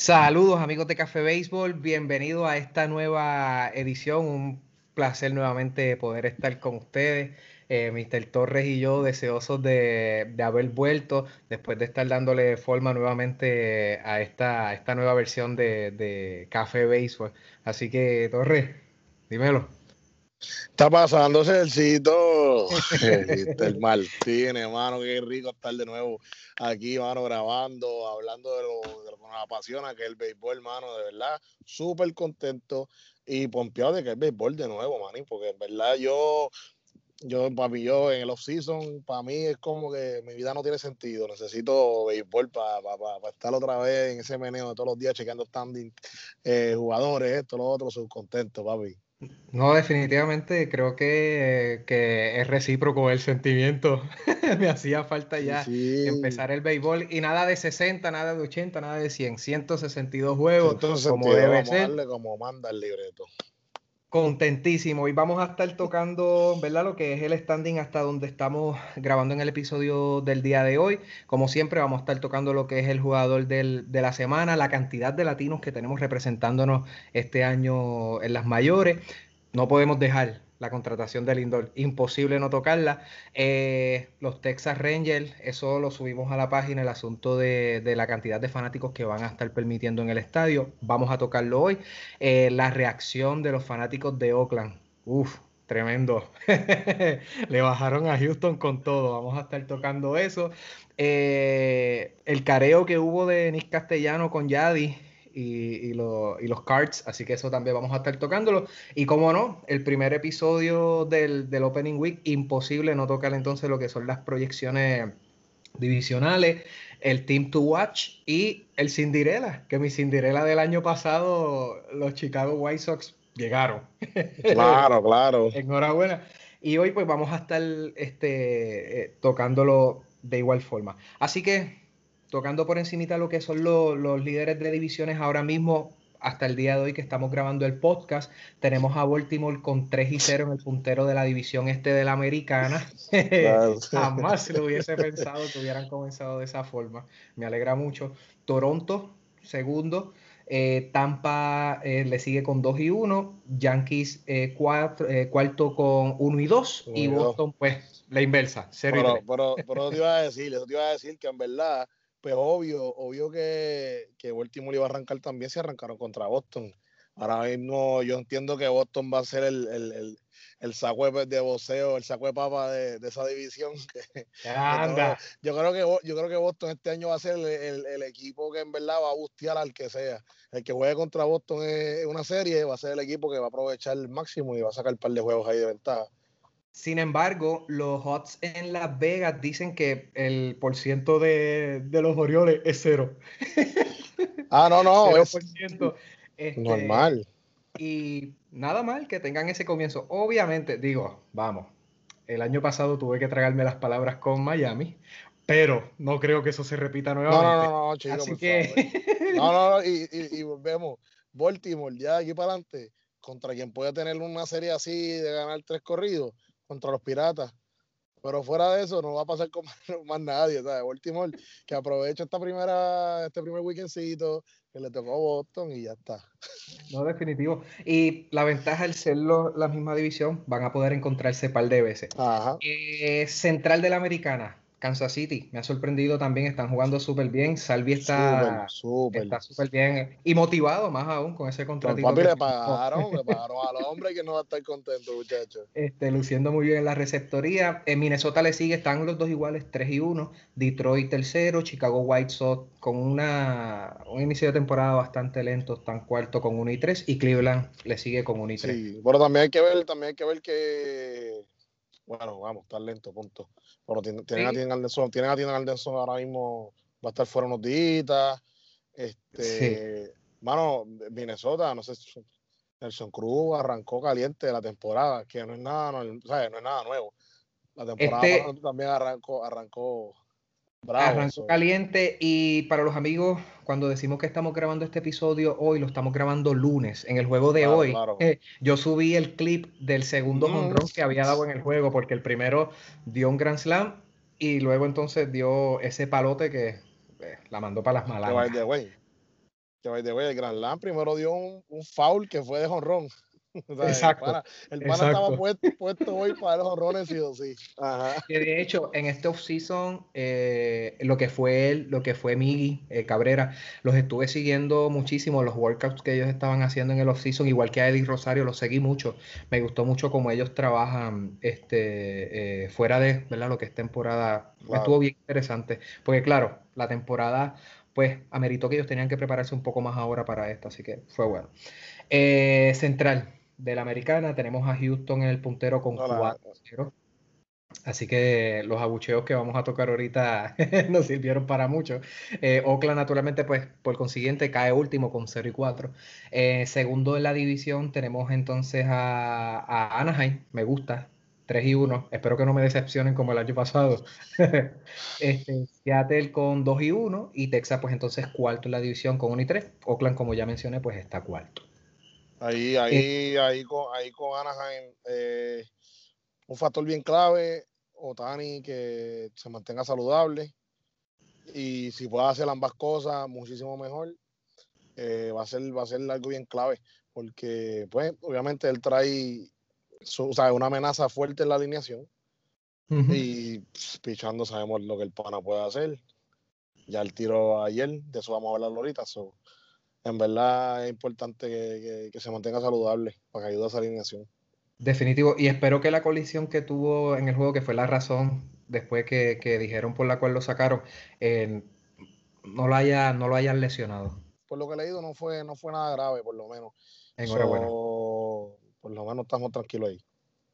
Saludos amigos de Café Béisbol, bienvenidos a esta nueva edición, un placer nuevamente poder estar con ustedes. Eh, Mr. Torres y yo deseosos de, haber vuelto después de estar dándole forma nuevamente a esta, esta nueva versión de, de Café Béisbol. Así que Torres, dímelo. Está pasándose el cito. el Martínez, hermano, qué rico estar de nuevo aquí, hermano, grabando, hablando de lo, que nos apasiona, que es el béisbol, hermano, de verdad, súper contento y pompeado de que el béisbol de nuevo, maní, porque en verdad yo, yo, papi, yo en el off-season, para mí es como que mi vida no tiene sentido, necesito béisbol para estar otra vez en ese meneo de todos los días chequeando standing, eh, jugadores, esto, lo otro, contento, papi. No, definitivamente creo que, es recíproco el sentimiento. Me hacía falta ya empezar el béisbol y nada de 60, nada de 80, nada de 100, 162 juegos como debe ser. como manda el libreto. Contentísimo. Y vamos a estar tocando, ¿verdad? Lo que es el standing hasta donde estamos grabando en el episodio del día de hoy. Como siempre, vamos a estar tocando lo que es el jugador de la semana, la cantidad de latinos que tenemos representándonos este año en las mayores. No podemos dejar la contratación de Lindor. Imposible no tocarla. Eh, los Texas Rangers, eso lo subimos a la página, el asunto de, la cantidad de fanáticos que van a estar permitiendo en el estadio. Vamos a tocarlo hoy. Eh, la reacción de los fanáticos de Oakland. Uf, tremendo. Le bajaron a Houston con todo. Vamos a estar tocando eso. Eh, el careo que hubo de Nick Castellano con Yadi y, los cards, así que eso también vamos a estar tocándolo. Y como no, el primer episodio del, Opening Week, imposible no tocar entonces lo que son las proyecciones divisionales, el Team to Watch y el Cinderella, que mi Cinderella del año pasado, los Chicago White Sox llegaron. Claro, claro. Enhorabuena. Y hoy pues vamos a estar este, eh, tocándolo de igual forma. Así que tocando por encimita lo que son los líderes de divisiones ahora mismo, hasta el día de hoy que estamos grabando el podcast, tenemos a Baltimore con 3 y 0 en el puntero de la división este de la americana. Jamás se lo hubiese pensado que hubieran comenzado de esa forma. Me alegra mucho. Toronto, segundo. Eh, Tampa eh, le sigue con 2 y 1. Yankees eh, cuarto con 1 y 2. Y Boston, pues, la inversa. pero, pero, pero, te iba a decir, te iba a decir que en verdad pues obvio, obvio que, que Baltimore iba a arrancar también si arrancaron contra Boston. Ahora mismo yo entiendo que Boston va a ser el, el, el, el saco de voceo, el saco de papa de, esa división. Anda. yo, creo que, yo creo que Boston este año va a ser el, equipo que en verdad va a bustear al que sea. El que juegue contra Boston en una serie va a ser el equipo que va a aprovechar el máximo y va a sacar un par de juegos ahí de ventaja. Sin embargo, los Hots en Las Vegas dicen que el porciento de, de los Orioles es cero. Ah, no, no. Es este, normal. Y nada mal que tengan ese comienzo. Obviamente, digo, vamos, el año pasado tuve que tragarme las palabras con Miami, pero no creo que eso se repita nuevamente. No, no, no, chico, Así que... No, no, no, y, y, y volvemos. Baltimore, ya de aquí para adelante, contra quien pueda tener una serie así de ganar tres corridos, contra los piratas. Pero fuera de eso, no va a pasar con más, nadie, ¿sabes? Baltimore, que aproveche esta primera, este primer weekendcito que le tocó a Boston y ya está. No, definitivo. Y la ventaja al ser la misma división, van a poder encontrarse un par de veces. Ajá. Eh, central de la Americana, Kansas City me ha sorprendido también, están jugando súper bien. Salvi está súper bien y motivado más aún con ese contrato. Papi, le pagaron, le pagaron al hombre que no va a estar contento, muchachos. Este, luciendo muy bien en la receptoría. En Minnesota le sigue, están los dos iguales, 3 y 1. Detroit tercero, Chicago White Sox con una, un inicio de temporada bastante lento, están cuarto con 1 y 3. Y Cleveland le sigue con 1 y 3. Sí, pero también hay que ver, también hay que ver que bueno, vamos, está lento, punto. Pero tienen, a Tienen Anderson, tienen a Anderson ahora mismo, va a estar fuera unos días. Este, mano, Minnesota, no sé, Nelson Cruz arrancó caliente la temporada, que no es nada, no, es nada nuevo. La temporada este también arrancó, arrancó Arrancó caliente y para los amigos, cuando decimos que estamos grabando este episodio hoy, lo estamos grabando lunes. En el juego de hoy, eh, yo subí el clip del segundo mm. que había dado en el juego, porque el primero dio un Grand Slam y luego entonces dio ese palote que eh, la mandó para las malas. Que by the el Grand Slam primero dio un, un foul que fue de jonrón. Exacto. El pana, estaba puesto, hoy para los horrores, sí o sí. de hecho, en este off-season, eh, lo que fue él, lo que fue Miggy eh, Cabrera, los estuve siguiendo muchísimo, los workouts que ellos estaban haciendo en el off-season, igual que a Eddie Rosario, los seguí mucho. Me gustó mucho cómo ellos trabajan este, eh, fuera de ¿verdad? lo que es temporada. Estuvo bien interesante, porque claro, la temporada pues ameritó que ellos tenían que prepararse un poco más ahora para esto, así que fue bueno. central, de la americana. Tenemos a Houston en el puntero con 4-0. Así que los abucheos que vamos a tocar ahorita nos sirvieron para mucho. Eh, Oakland, naturalmente, pues por consiguiente, cae último con 0 y 4. Eh, segundo en la división, tenemos entonces a, Anaheim. Me gusta. 3 y 1. Espero que no me decepcionen como el año pasado. este, Seattle con 2 y 1. Y Texas, pues entonces cuarto en la división con 1 y 3. Oakland, como ya mencioné, pues está cuarto. Ahí, ahí, ahí con, ahí con Anaheim, eh, un factor bien clave, Otani que se mantenga saludable y si puede hacer ambas cosas, muchísimo mejor. Eh, va a ser, va a ser algo bien clave, porque pues obviamente él trae una amenaza fuerte en la alineación. Y pues, pichando sabemos lo que el pana puede hacer. Ya el tiro ayer, de eso vamos a hablar ahorita. So, en verdad es importante que, se mantenga saludable para que ayude a esa alineación. Definitivo, y espero que la colisión que tuvo en el juego, que fue la razón después que, dijeron por la cual lo sacaron, eh, no, lo haya, no lo hayan lesionado. Por lo que he leído, no fue, no fue nada grave, por lo menos. Enhorabuena. por lo menos estamos tranquilos ahí.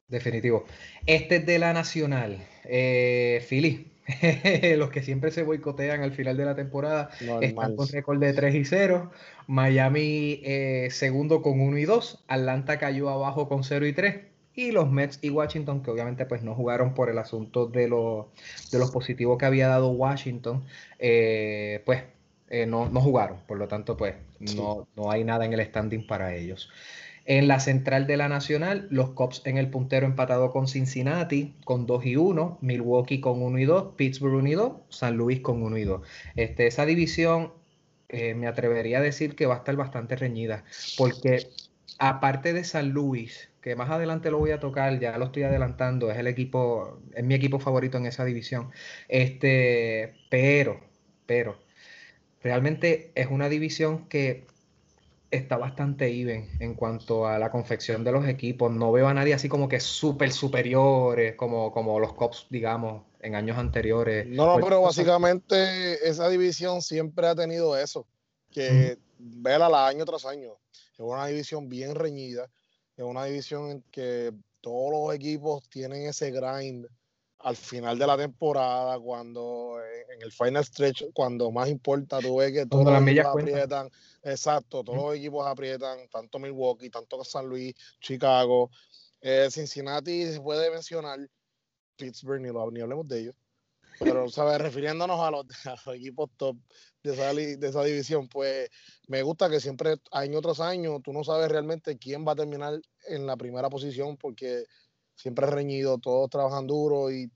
Definitivo. Este es de la Nacional. Eh, Philly, los que siempre se boicotean al final de la temporada están con récord de 3 y 0. Miami eh, segundo con 1 y 2. Atlanta cayó abajo con 0 y 3. Y los Mets y Washington, que obviamente pues no jugaron por el asunto de, de los positivos que había dado Washington, eh, pues eh, no, no, jugaron. Por lo tanto, pues no, no hay nada en el standing para ellos. En la central de la Nacional, los Cubs en el puntero empatado con Cincinnati con 2 y 1, Milwaukee con 1 y 2, Pittsburgh 1 y 2, San Luis con 1 y 2. Este, esa división eh, me atrevería a decir que va a estar bastante reñida, porque aparte de San Luis, que más adelante lo voy a tocar, ya lo estoy adelantando, es el equipo, es mi equipo favorito en esa división. Este, pero, pero, realmente es una división que está bastante even en cuanto a la confección de los equipos. No veo a nadie así como que súper superiores, como, como los Cops, digamos, en años anteriores. No, no, pero básicamente esa división siempre ha tenido eso, que vela año tras año. Es una división bien reñida, es una división en que todos los equipos tienen ese grind al final de la temporada, cuando en el final stretch, cuando más importa, tú ves que todos los equipos aprietan, exacto, todos los equipos aprietan, tanto Milwaukee, tanto San Luis, Chicago, eh, Cincinnati se puede mencionar, Pittsburgh, ni, lo, hablemos de ellos, pero, ¿sabes? Refiriéndonos a los, equipos top de esa, de esa división, pues me gusta que siempre, año tras año, tú no sabes realmente quién va a terminar en la primera posición, porque siempre reñido, todos trabajan duro y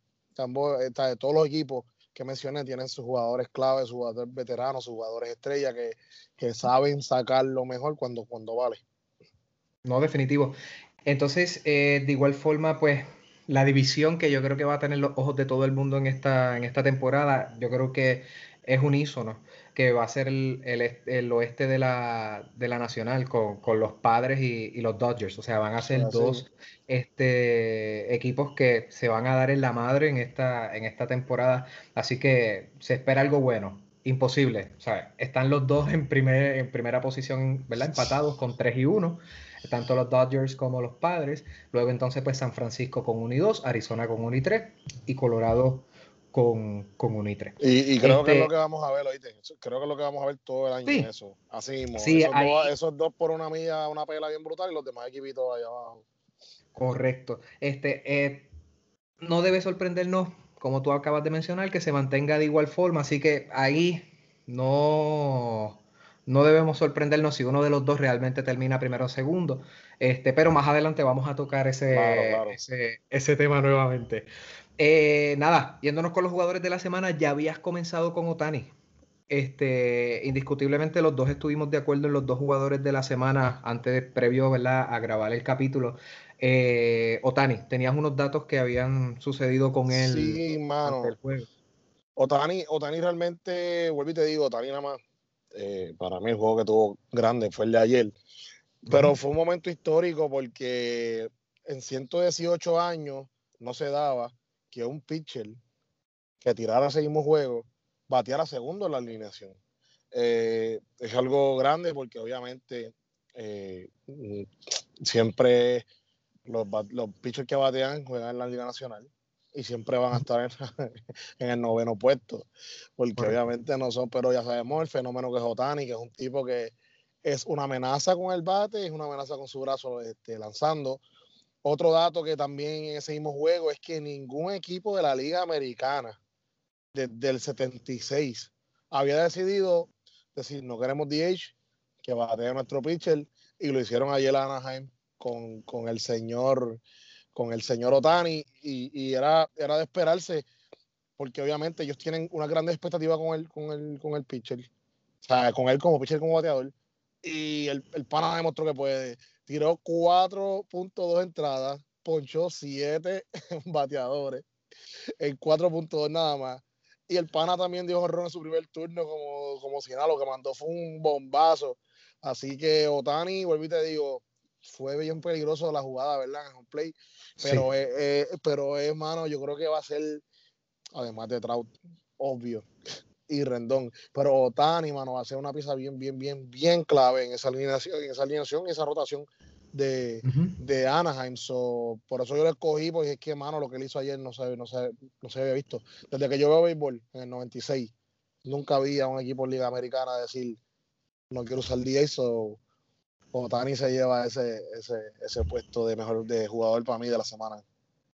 está, todos los equipos que mencioné tienen sus jugadores claves, sus jugadores veteranos, sus jugadores estrella que, saben sacar lo mejor cuando, cuando vale. No, definitivo. Entonces, eh, de igual forma, pues la división que yo creo que va a tener los ojos de todo el mundo en esta, en esta temporada, yo creo que es unísono que va a ser el, oeste de la, de la Nacional con, los padres y, los Dodgers. O sea, van a ser dos este, equipos que se van a dar en la madre en esta, en esta temporada. Así que se espera algo bueno. Imposible. O sea, están los dos en, primer, en primera posición, ¿verdad? Empatados con 3 y 1 tanto los Dodgers como los Padres. Luego entonces pues San Francisco con 1 y 2, Arizona con 1 y 3 y Colorado con, con un Y, creo que es lo este que vamos a ver, oíste. Creo que es lo que vamos a ver todo el año eso. Así mismo. esos, dos, por una milla, una pela bien brutal y los demás equipitos ahí abajo. Correcto. Este, eh, no debe sorprendernos, como tú acabas de mencionar, que se mantenga de igual forma. Así que ahí no, no debemos sorprendernos si uno de los dos realmente termina primero o segundo. Este, pero más adelante vamos a tocar ese, ese, ese tema nuevamente. Eh, nada, yéndonos con los jugadores de la semana, ya habías comenzado con Otani. Este, indiscutiblemente los dos estuvimos de acuerdo en los dos jugadores de la semana antes, previo ¿verdad? a grabar el capítulo. Eh, Otani, tenías unos datos que habían sucedido con él. Sí, mano. Otani, Otani realmente, vuelvo y te digo, Otani nada más, eh, para mí el juego que tuvo grande fue el de ayer. Pero fue un momento histórico porque en 118 años no se daba que un pitcher que tirara ese mismo juego bateara segundo en la alineación. Eh, es algo grande porque obviamente eh, siempre los, los pitchers que batean juegan en la Liga Nacional y siempre van a estar en, el noveno puesto, porque obviamente no son, pero ya sabemos el fenómeno que es Otani, que es un tipo que es una amenaza con el bate, es una amenaza con su brazo este, lanzando, otro dato que también en ese mismo juego es que ningún equipo de la Liga Americana desde el 76 había decidido decir no queremos DH, que va a tener nuestro pitcher, y lo hicieron ayer a Anaheim con, con, el señor con el señor Otani, y, era, era de esperarse, porque obviamente ellos tienen una gran expectativa con el, con el, con el pitcher, o sea, con él como pitcher, como bateador, y el, el pana demostró que puede tiró 4.2 entradas, ponchó 7 bateadores en 4.2 nada más. Y el pana también dio horror en su primer turno como, como si nada, lo que mandó fue un bombazo. Así que Otani, vuelvo y te digo, fue bien peligroso la jugada, ¿verdad? En un play. Pero, es, pero es, mano, yo creo que va a ser, además de Trout, obvio, y Rendón. Pero Otani, mano, va a ser una pieza bien, bien, bien, bien clave en esa alineación, en esa alineación y esa rotación de, de Anaheim. So, por eso yo lo escogí, porque es que, mano, lo que él hizo ayer no se, no se, no se había visto. Desde que yo veo béisbol, en el 96, nunca había un equipo en Liga Americana decir, no quiero usar DA, so Otani se lleva ese, ese, ese puesto de mejor de jugador para mí de la semana.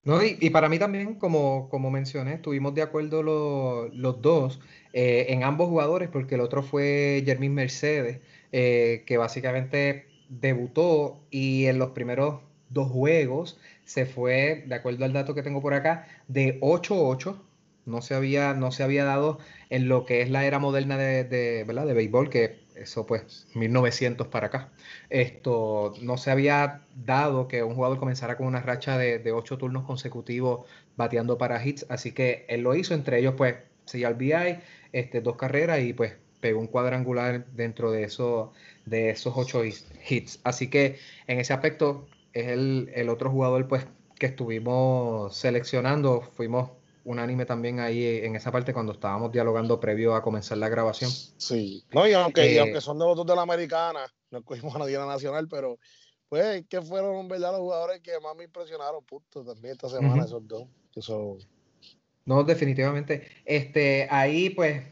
No, y, para mí también, como, como mencioné, estuvimos de acuerdo los dos eh, en ambos jugadores, porque el otro fue Jermín Mercedes, eh, que básicamente debutó y en los primeros dos juegos se fue, de acuerdo al dato que tengo por acá, de 8-8. No se, había, no se había dado en lo que es la era moderna de, de, ¿verdad? de béisbol, que eso pues 1900 para acá. Esto no se había dado que un jugador comenzara con una racha de, ocho turnos consecutivos bateando para hits, así que él lo hizo, entre ellos pues se al BI, este, dos carreras y pues pegó un cuadrangular dentro de, eso, de esos ocho hits. Así que en ese aspecto es el, el otro jugador pues que estuvimos seleccionando, fuimos unánime también ahí en esa parte cuando estábamos dialogando previo a comenzar la grabación. Sí, no, y aunque, aunque son de los dos de la americana, no escogimos a nadie la nacional, pero pues que fueron verdad los jugadores que más me impresionaron, punto, también esta semana esos dos. No, definitivamente. Este, ahí pues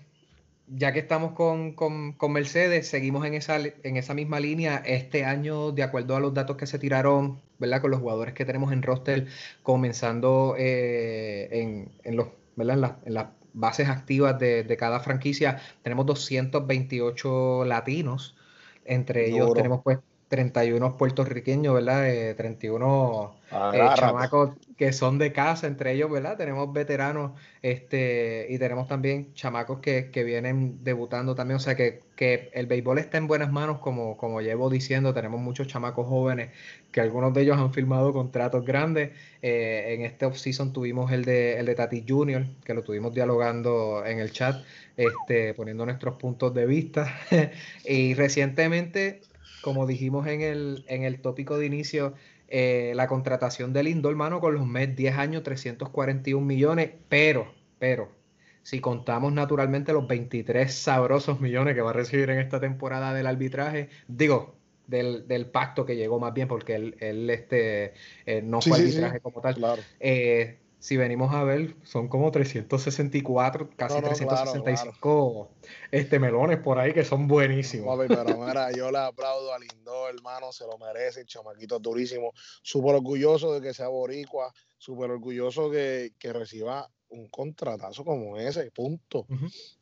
ya que estamos con, con, Mercedes, seguimos en esa, en esa misma línea. Este año, de acuerdo a los datos que se tiraron, ¿verdad? Con los jugadores que tenemos en roster, comenzando eh, en, los, ¿verdad? En, las bases activas de, cada franquicia, tenemos 228 latinos. Entre ellos tenemos pues 31 puertorriqueños, ¿verdad? 31 eh, eh, chamacos que son de casa, entre ellos, ¿verdad? Tenemos veteranos este, y tenemos también chamacos que, vienen debutando también. O sea que, que, el béisbol está en buenas manos, como, como llevo diciendo. Tenemos muchos chamacos jóvenes que algunos de ellos han firmado contratos grandes. Eh, en este offseason tuvimos el de, el de Tati Junior, que lo tuvimos dialogando en el chat, este, poniendo nuestros puntos de vista. y recientemente como dijimos en el, en el tópico de inicio, eh, la contratación de Lindo, hermano, con los Mets 10 años, 341 millones, pero, pero, si contamos naturalmente los 23 sabrosos millones que va a recibir en esta temporada del arbitraje, digo, del, pacto que llegó más bien, porque él, este, eh, no fue arbitraje como tal. Claro. Eh, si venimos a ver, son como 364, casi 365 Este, melones por ahí que son buenísimos. pero mira, yo le aplaudo a Lindor, hermano, se lo merece, el chamaquito durísimo. Súper orgulloso de que sea boricua, súper orgulloso que, que, reciba un contratazo como ese, punto.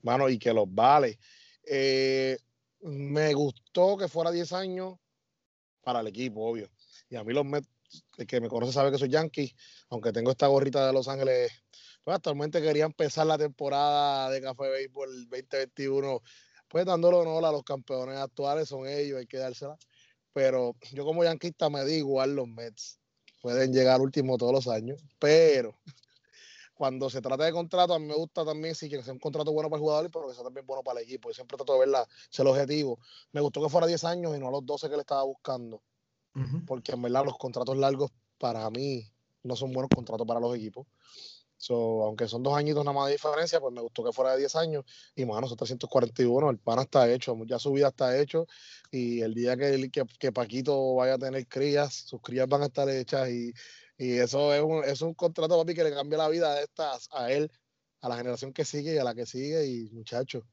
Mano, y que los vale. Eh, me gustó que fuera 10 años para el equipo, obvio. Y a mí los Mets el que me conoce sabe que soy Yankee, aunque tengo esta gorrita de Los Ángeles. Pues actualmente quería empezar la temporada de Café Béisbol 2021, pues dándole honor a los campeones actuales, son ellos, hay que dársela. Pero yo como yanquista me di igual los Mets. Pueden llegar último todos los años, pero cuando se trata de contrato, a mí me gusta también sí que un contrato bueno para el jugador, pero que sea también bueno para el equipo. Y siempre trato de verla, ser objetivo. Me gustó que fuera 10 años y no a los 12 que le estaba buscando porque en verdad los contratos largos para mí no son buenos contratos para los equipos. So, aunque son dos añitos nada más de diferencia, pues me gustó que fuera de 10 años. Y bueno, son 341, el pana está hecho, ya su vida está hecho. Y el día que, que, que Paquito vaya a tener crías, sus crías van a estar hechas. Y, y eso es un, es un contrato, papi, que le cambia la vida a, estas, a él, a la generación que sigue y a la que sigue. Y muchachos,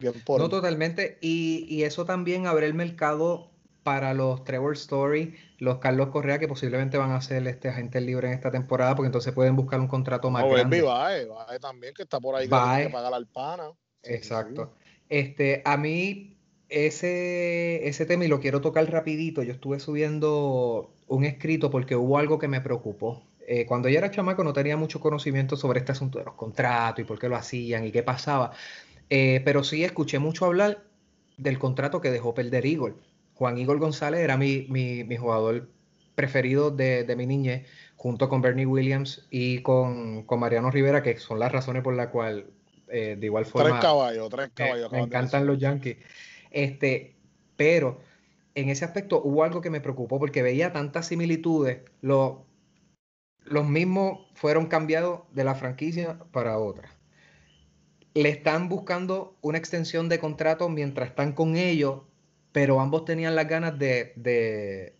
bien por. No, totalmente. Y, y eso también abre el mercado para los Trevor Story, los Carlos Correa, que posiblemente van a ser este agente libre en esta temporada, porque entonces pueden buscar un contrato más no, grande. Bae, Bae también, que está por ahí que pagar al pana. Exacto. Este, a mí, ese, ese tema, y lo quiero tocar rapidito, yo estuve subiendo un escrito porque hubo algo que me preocupó. Eh, cuando yo era chamaco no tenía mucho conocimiento sobre este asunto de los contratos y por qué lo hacían y qué pasaba, eh, pero sí escuché mucho hablar del contrato que dejó perder Eagle Juan Igor González era mi, jugador preferido de, mi niñez, junto con Bernie Williams y con, Mariano Rivera, que son las razones por las cuales, eh, de igual forma. Tres caballos, tres caballos. Me, encantan los Yankees. Este, pero en ese aspecto hubo algo que me preocupó porque veía tantas similitudes. los mismos fueron cambiados de la franquicia para otra. Le están buscando una extensión de contrato mientras están con ellos pero ambos tenían las ganas de,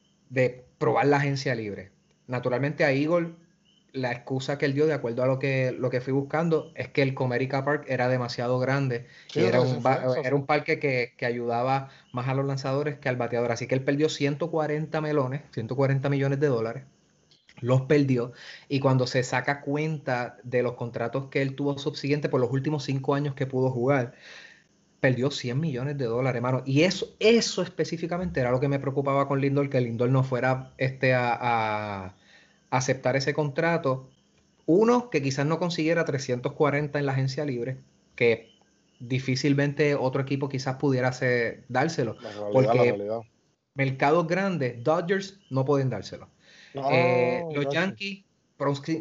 probar la agencia libre. Naturalmente a Eagle, la excusa que él dio, de acuerdo a lo que, lo que fui buscando, es que el Comerica Park era demasiado grande y era, un, era un parque que, que, ayudaba más a los lanzadores que al bateador. Así que él perdió 140 melones, 140 millones de dólares. Los perdió y cuando se saca cuenta de los contratos que él tuvo subsiguiente por los últimos cinco años que pudo jugar, perdió 100 millones de dólares, hermano. Y eso, eso específicamente era lo que me preocupaba con Lindor, que Lindor no fuera este, a, aceptar ese contrato. Uno, que quizás no consiguiera 340 en la agencia libre, que difícilmente otro equipo quizás pudiera hacer, dárselo. porque mercados grandes, Dodgers, no pueden dárselo. Eh, los Yankees,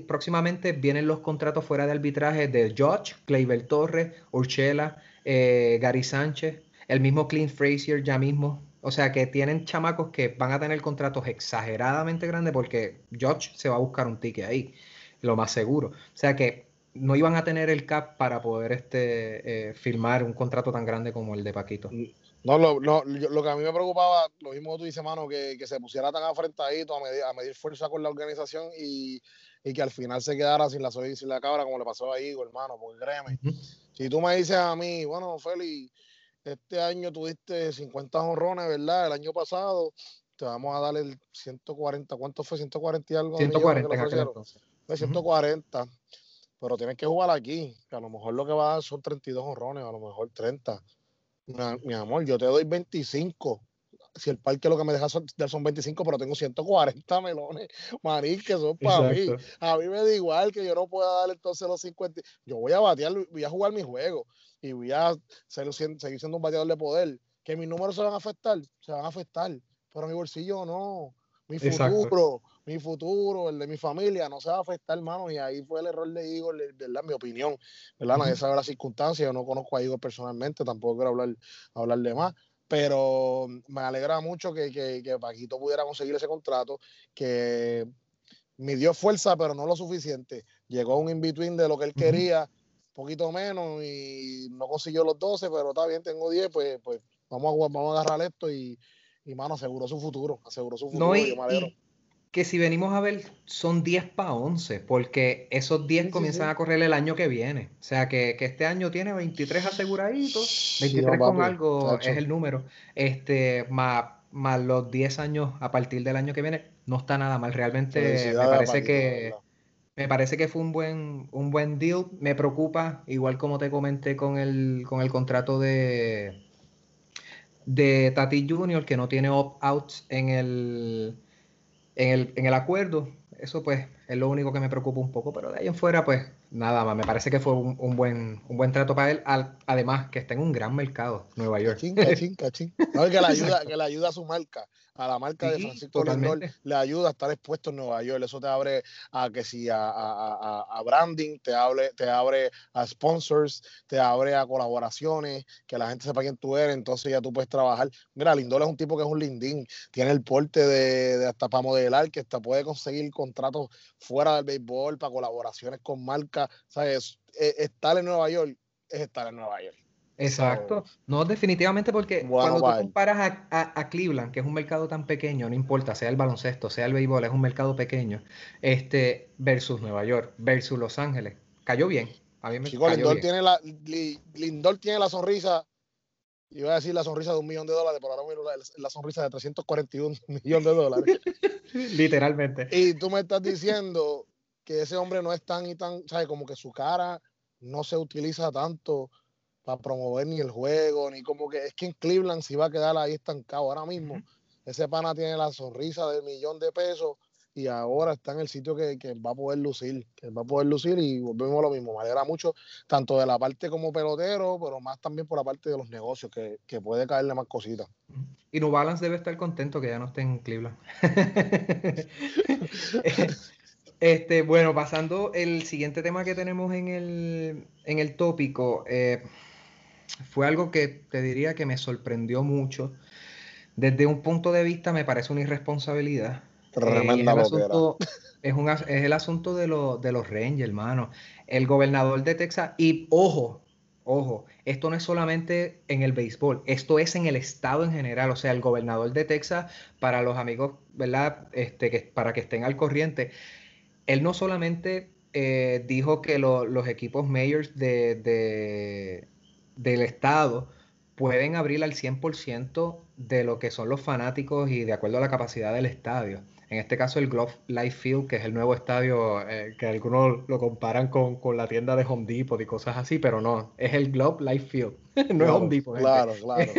próximamente vienen los contratos fuera de arbitraje de George, Gleyber Torres, Urchela, eh, Gary Sánchez, el mismo Clint Frazier ya mismo. O sea que tienen chamacos que van a tener contratos exageradamente grandes porque George se va a buscar un ticket ahí, lo más seguro. O sea que no iban a tener el cap para poder este, eh, firmar un contrato tan grande como el de Paquito. No, lo, lo, lo, que a mí me preocupaba, lo mismo que tú dices, mano, que, que se pusiera tan afrentadito a medir, a medir fuerza con la organización y, y, que al final se quedara sin la sin la cabra como le pasó a Igor, hermano, porque créeme, si tú me dices a mí, bueno, Feli, este año tuviste 50 honrones, ¿verdad? El año pasado te vamos a darle el 140, ¿cuánto fue? 140 y algo. 140, Fue 140, pero tienes que jugar aquí, que a lo mejor lo que va a dar son 32 honrones, a lo mejor 30 mi amor, yo te doy 25. Si el parque lo que me deja son, son 25, pero tengo 140 melones, marín, que son para mí. A mí me da igual que yo no pueda darle entonces los 50. Yo voy a batear, voy a jugar mi juego y voy a seguir siendo un bateador de poder. Que mis números se van a afectar, se van a afectar, pero mi bolsillo no. Mi futuro, mi futuro, el de mi familia, no se va a afectar, hermano. Y ahí fue el error de Igor, ¿verdad? Mi opinión, ¿verdad? Nadie sabe las circunstancias. Yo no conozco a Igor personalmente, tampoco quiero hablar, hablar de más. Pero me alegra mucho que, que, Paquito pudiera conseguir ese contrato, que me dio fuerza, pero no lo suficiente. Llegó a un in-between de lo que él quería, poquito menos, y no consiguió los 12, pero está bien, tengo 10, pues, pues vamos, a, vamos a agarrar esto y, y mano, aseguró su futuro, aseguró su futuro. y, que si venimos a ver, son 10 para 11, porque esos 10 comienzan a correr el año que viene. O sea, que, este año tiene 23 aseguraditos, 23 con algo es el número, este, más, más los 10 años a partir del año que viene, no está nada mal. Realmente me parece que... Me parece que fue un buen, un buen deal. Me preocupa, igual como te comenté con el, con el contrato de, de Tati Junior, que no tiene opt-outs en el, en el, en el acuerdo. Eso pues es lo único que me preocupa un poco, pero de ahí en fuera pues nada más. Me parece que fue un, buen, un buen trato para él, además que está en un gran mercado, Nueva York. Cachín, cachín, cachín. que le ayuda, que le ayuda a su marca a la marca de Francisco Lindor le ayuda a estar expuesto en Nueva York. Eso te abre a que si a, a, a, branding, te abre, te abre a sponsors, te abre a colaboraciones, que la gente sepa quién tú eres, entonces ya tú puedes trabajar. Mira, Lindor es un tipo que es un lindín, tiene el porte de, de hasta para modelar, que hasta puede conseguir contratos fuera del béisbol, para colaboraciones con marcas. ¿Sabes? Estar en Nueva York es estar en Nueva York. Exacto. no, definitivamente porque cuando tú comparas a, Cleveland, que es un mercado tan pequeño, no importa, sea el baloncesto, sea el béisbol, es un mercado pequeño, este, versus Nueva York, versus Los Ángeles, cayó bien. A mí me Chico, Lindor, Tiene la, Lindor tiene la sonrisa, iba a decir la sonrisa de un millón de dólares, pero ahora la, la sonrisa de 341 millones de dólares. Literalmente. Y tú me estás diciendo que ese hombre no es tan y tan, ¿sabes? Como que su cara no se utiliza tanto para promover ni el juego, ni como que es que en Cleveland se va a quedar ahí estancado. Ahora mismo, ese pana tiene la sonrisa del millón de pesos y ahora está en el sitio que, va a poder lucir, que va a poder lucir y volvemos a lo mismo. Me alegra mucho, tanto de la parte como pelotero, pero más también por la parte de los negocios, que, que puede caerle más cositas. Y New Balance debe estar contento que ya no esté en Cleveland. este, bueno, pasando el siguiente tema que tenemos en el, en el tópico. Eh, fue algo que te diría que me sorprendió mucho. Desde un punto de vista me parece una irresponsabilidad. Eh, es, el asunto, es, es, el asunto de, de los Rangers, hermano. El gobernador de Texas, y ojo, ojo, esto no es solamente en el béisbol, esto es en el estado en general. O sea, el gobernador de Texas, para los amigos, ¿verdad? Este, que, para que estén al corriente, él no solamente eh, dijo que los equipos mayors de del Estado pueden abrir al 100% de lo que son los fanáticos y de acuerdo a la capacidad del estadio. En este caso el Glove Life Field, que es el nuevo estadio eh, que algunos lo comparan con, la tienda de Home Depot y cosas así, pero no, es el Glove Life Field, no es Home Depot. Claro, claro.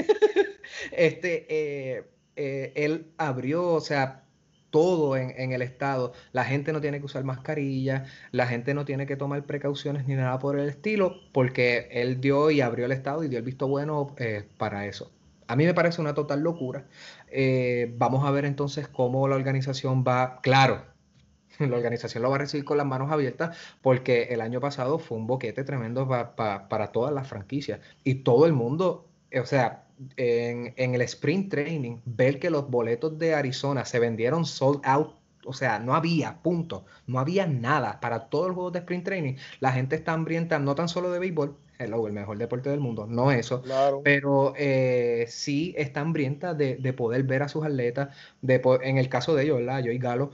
este, eh, eh, él abrió, o sea, todo en, el estado. La gente no tiene que usar mascarilla, la gente no tiene que tomar precauciones ni nada por el estilo, porque él dio y abrió el estado y dio el visto bueno eh, para eso. A mí me parece una total locura. Eh, vamos a ver entonces cómo la organización va, claro, la organización lo va a recibir con las manos abiertas porque el año pasado fue un boquete tremendo para todas las franquicias y todo el mundo, o sea, en, el sprint training, ver que los boletos de Arizona se vendieron sold out, o sea, no había, punto, no había nada para todos los juegos de sprint training. La gente está hambrienta no tan solo de béisbol, hello, el mejor deporte del mundo, no eso, pero eh, sí está hambrienta de, poder ver a sus atletas, de, en el caso de ellos, ¿verdad? Yo y Galo,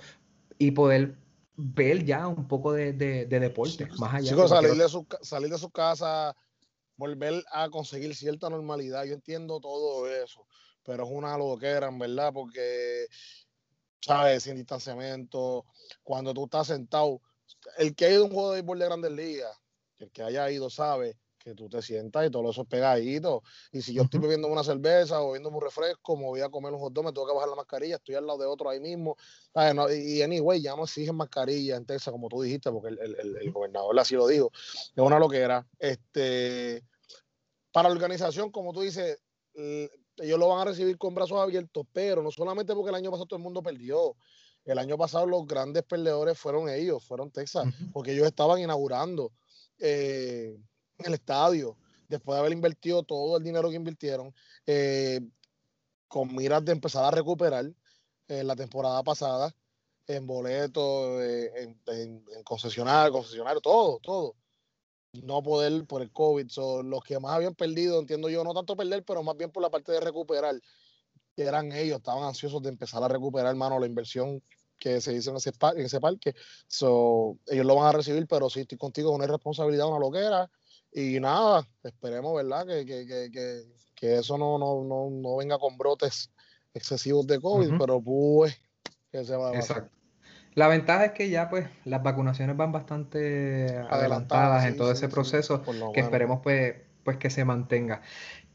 y poder ver ya un poco de, deporte, más allá. Salir, de su, salir de su casa volver a conseguir cierta normalidad. Yo entiendo todo eso, pero es una loquera, en verdad, porque, ¿sabes? Sin distanciamiento, cuando tú estás sentado, el que ha ido a un juego de béisbol de grandes ligas, el que haya ido sabe que tú te sientas y todo eso es pegadito. Y si yo estoy bebiendo una cerveza o bebiendo un refresco, me voy a comer un hot dog, me tengo que bajar la mascarilla, estoy al lado de otro ahí mismo. y anyway, ya no exigen mascarilla en Texas, como tú dijiste, porque el, gobernador así lo dijo. Es una loquera. Este, para la organización, como tú dices, ellos lo van a recibir con brazos abiertos, pero no solamente porque el año pasado todo el mundo perdió. El año pasado los grandes perdedores fueron ellos, fueron Texas, porque ellos estaban inaugurando. Eh, en el estadio, después de haber invertido todo el dinero que invirtieron, eh, con miras de empezar a recuperar en la temporada pasada, en boletos, eh, en, en, concesionario, concesionario, todo, todo. No poder por el COVID. son los que más habían perdido, entiendo yo, no tanto perder, pero más bien por la parte de recuperar, que eran ellos, estaban ansiosos de empezar a recuperar, hermano, la inversión que se hizo en ese, en ese parque. So, ellos lo van a recibir, pero sí estoy contigo, una irresponsabilidad, una loquera. Y nada, esperemos, ¿verdad? Que, que, que, que eso no, no, no, no, venga con brotes excesivos de COVID, pero pues que se va a Exacto. La ventaja es que ya pues las vacunaciones van bastante adelantadas, en todo ese proceso, que esperemos pues, pues que se mantenga.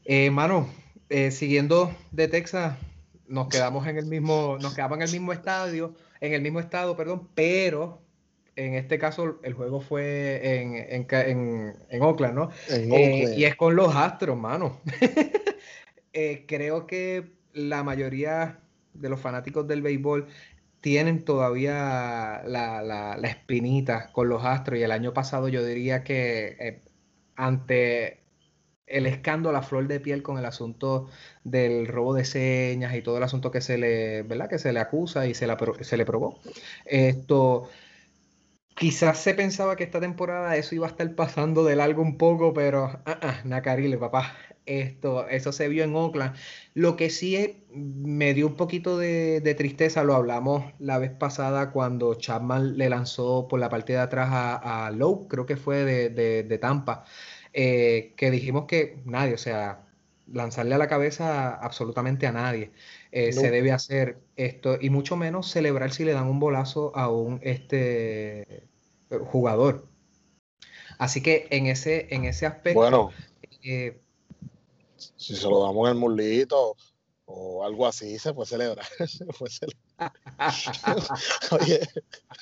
Eh, mano, eh, siguiendo de Texas, nos quedamos en el mismo, nos quedamos en el mismo estadio, en el mismo estado, perdón, pero en este caso el juego fue en, en, en, Oakland, ¿no? Eh, y es con los Astros, mano. Eh, creo que la mayoría de los fanáticos del béisbol tienen todavía la, la, la, espinita con los Astros y el año pasado yo diría que eh, ante el escándalo a flor de piel con el asunto del robo de señas y todo el asunto que se le, ¿verdad? Que se le acusa y se, se le probó. Esto, quizás se pensaba que esta temporada eso iba a estar pasando de largo un poco, pero, ah, ah, Nacarile, papá, esto, eso se vio en Oakland. Lo que sí me dio un poquito de, tristeza, lo hablamos la vez pasada cuando Chapman le lanzó por la parte de atrás a, a Lowe, creo que fue de, de Tampa. Eh, que dijimos que nadie, o sea, lanzarle a la cabeza absolutamente a nadie eh, se debe hacer esto, y mucho menos celebrar si le dan un bolazo a un este, jugador. Así que en ese, en ese aspecto. Bueno, eh, si se lo damos en el mulito o algo así, se puede celebrar. Se puede celebrar. oye,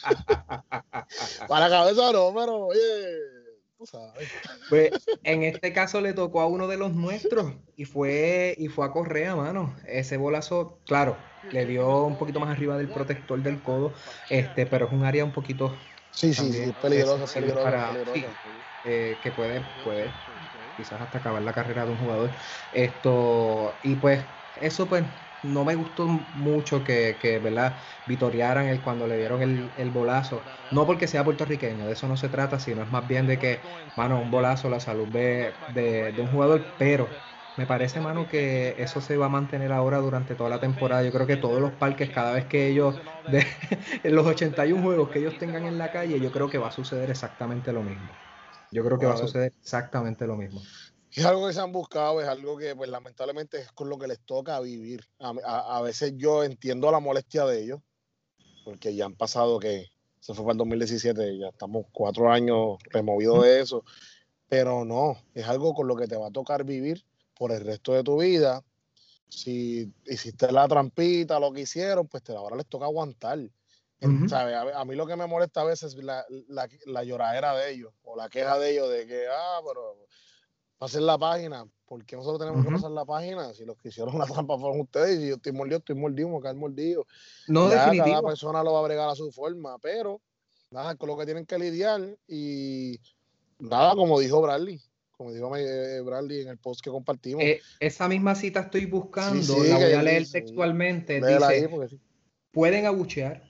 para cabeza no, pero oye pues en este caso le tocó a uno de los nuestros y fue, y fue a Correa, mano. Ese bolazo, claro, le dio un poquito más arriba del protector del codo, este, pero es un área un poquito. Sí, sí, sí, peligroso, eh, que puede, puede quizás hasta acabar la carrera de un jugador. Esto, y pues, eso pues no me gustó mucho que, que ¿verdad? vitorearan el, cuando le dieron el, el, bolazo. No porque sea puertorriqueño, de eso no se trata, sino es más bien de que, mano, un bolazo, la salud de, de, un jugador, pero me parece, mano, que eso se va a mantener ahora durante toda la temporada. Yo creo que todos los parques, cada vez que ellos, de, en los 81 juegos que ellos tengan en la calle, yo creo que va a suceder exactamente lo mismo. Yo creo que va a suceder exactamente lo mismo es algo que se han buscado, es algo que pues lamentablemente es con lo que les toca vivir. A, veces yo entiendo la molestia de ellos, porque ya han pasado que se fue para el 2017, ya estamos cuatro años removidos de eso, pero no, es algo con lo que te va a tocar vivir por el resto de tu vida. Si hiciste la trampita, lo que hicieron, pues ahora les toca aguantar. A, mí lo que me molesta a veces es la, la, la lloradera de ellos o la queja de ellos de que, ah, pero hacer la página. ¿Por qué nosotros tenemos que pasar la página? Si los que hicieron la trampa fueron ustedes, y yo estoy mordido, estoy mordido, me cae mordido. No, ya, Cada persona lo va a bregar a su forma, pero nada, con lo que tienen que lidiar y nada, como dijo Bradley, como dijo eh, Bradley en el post que compartimos. Eh, esa misma cita estoy buscando, la voy a leer textualmente. Dice, pueden abuchear,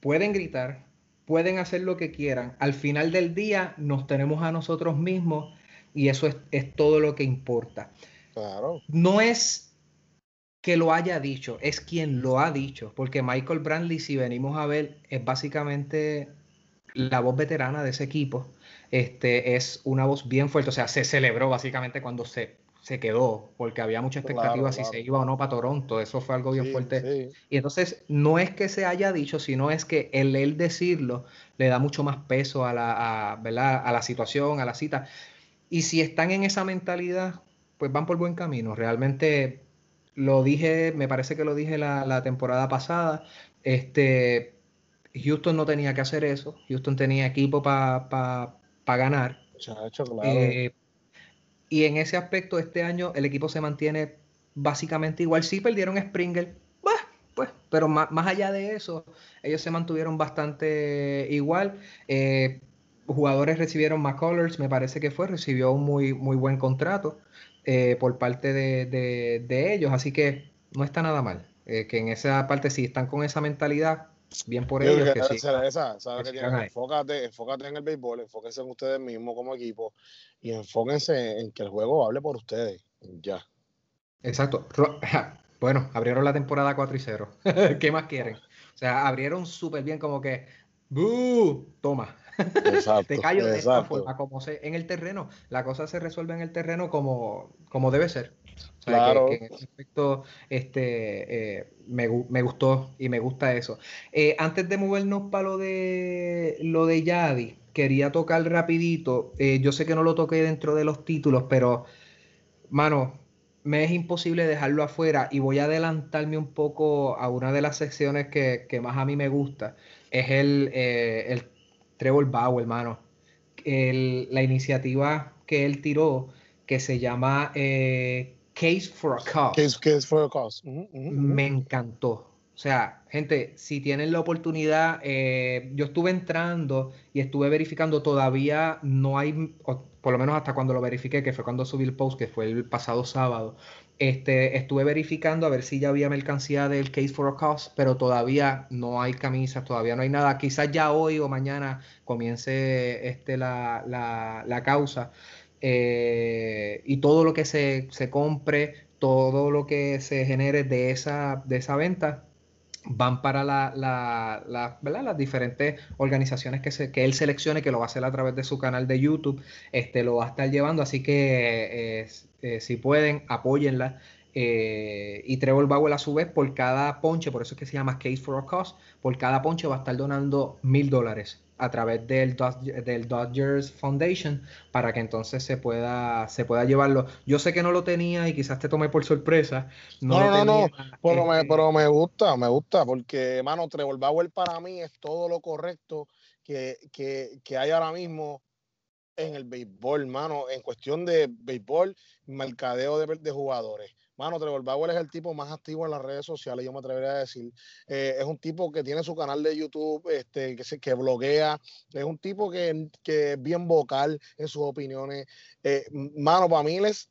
pueden gritar, pueden hacer lo que quieran. Al final del día nos tenemos a nosotros mismos y eso es, todo lo que importa. Claro. No es que lo haya dicho, es quien lo ha dicho, porque Michael Brandley, si venimos a ver, es básicamente la voz veterana de ese equipo. Este, es una voz bien fuerte, o sea, se celebró básicamente cuando se, se quedó, porque había mucha expectativa si se iba o no para Toronto, eso fue algo bien fuerte. Y entonces no es que se haya dicho, sino es que el él decirlo le da mucho más peso a la, a, ¿verdad? a la situación, a la cita. Y si están en esa mentalidad, pues van por buen camino. Realmente lo dije, me parece que lo dije la, temporada pasada. Este, Houston no tenía que hacer eso. Houston tenía equipo para ganar. Eh, y en ese aspecto, este año el equipo se mantiene básicamente igual. Sí perdieron Springer, pues, pero más, allá de eso, ellos se mantuvieron bastante igual. Eh, jugadores recibieron McCullers, me parece que fue, recibió un muy, muy buen contrato eh, por parte de, ellos, así que no está nada mal. Eh, que en esa parte, si están con esa mentalidad, bien por ellos. Que, enfócate, enfócate en el béisbol, enfóquense en ustedes mismos como equipo y enfóquense en que el juego hable por ustedes. Ya. Exacto. Bueno, abrieron la temporada 4 y 0. ¿Qué más quieren? O sea, abrieron súper bien como que, ¡Bú! Toma. te callo de esta forma, como se, en el terreno. La cosa se resuelve en el terreno como, como debe ser. Claro. que, en ese aspecto este, eh, me, me, gustó y me gusta eso. Eh, antes de movernos para lo de, lo de Yadi, quería tocar rapidito. Eh, yo sé que no lo toqué dentro de los títulos, pero, mano, me es imposible dejarlo afuera y voy a adelantarme un poco a una de las secciones que, que más a mí me gusta es el, el Trevor Bauer, hermano. la iniciativa que él tiró, que se llama Case for a Cause. Case, for a Cause. Me encantó. O sea, gente, si tienen la oportunidad, eh, yo estuve entrando y estuve verificando, todavía no hay, por lo menos hasta cuando lo verifiqué, que fue cuando subí el post, que fue el pasado sábado, este, estuve verificando a ver si ya había mercancía del Case for a Cause, pero todavía no hay camisas, todavía no hay nada. Quizás ya hoy o mañana comience este, la, la, causa. Eh, y todo lo que se, se, compre, todo lo que se genere de esa, de esa venta, van para la, la, las diferentes organizaciones que, se, que él seleccione, que lo va a hacer a través de su canal de YouTube, este, lo va a estar llevando, así que eh, si pueden, apóyenla. Eh, y Trevor Bauer a su vez, por cada ponche, por eso es que se llama Case for a Cause, por cada ponche va a estar donando mil dólares a través del, del Dodgers Foundation para que entonces se pueda, se pueda llevarlo. Yo sé que no lo tenía y quizás te tomé por sorpresa. No, no, no, pero, me, este pero me gusta, me gusta, porque, mano, Trevor Bauer para mí es todo lo correcto que, que, que hay ahora mismo en el béisbol, mano, en cuestión de béisbol, mercadeo de, de jugadores. Mano, Trevor Bauer es el tipo más activo en las redes sociales, yo me atrevería a decir. Eh, es un tipo que tiene su canal de YouTube, este, que, se, que bloguea, es un tipo que, es bien vocal en sus opiniones. Eh, mano, para mí es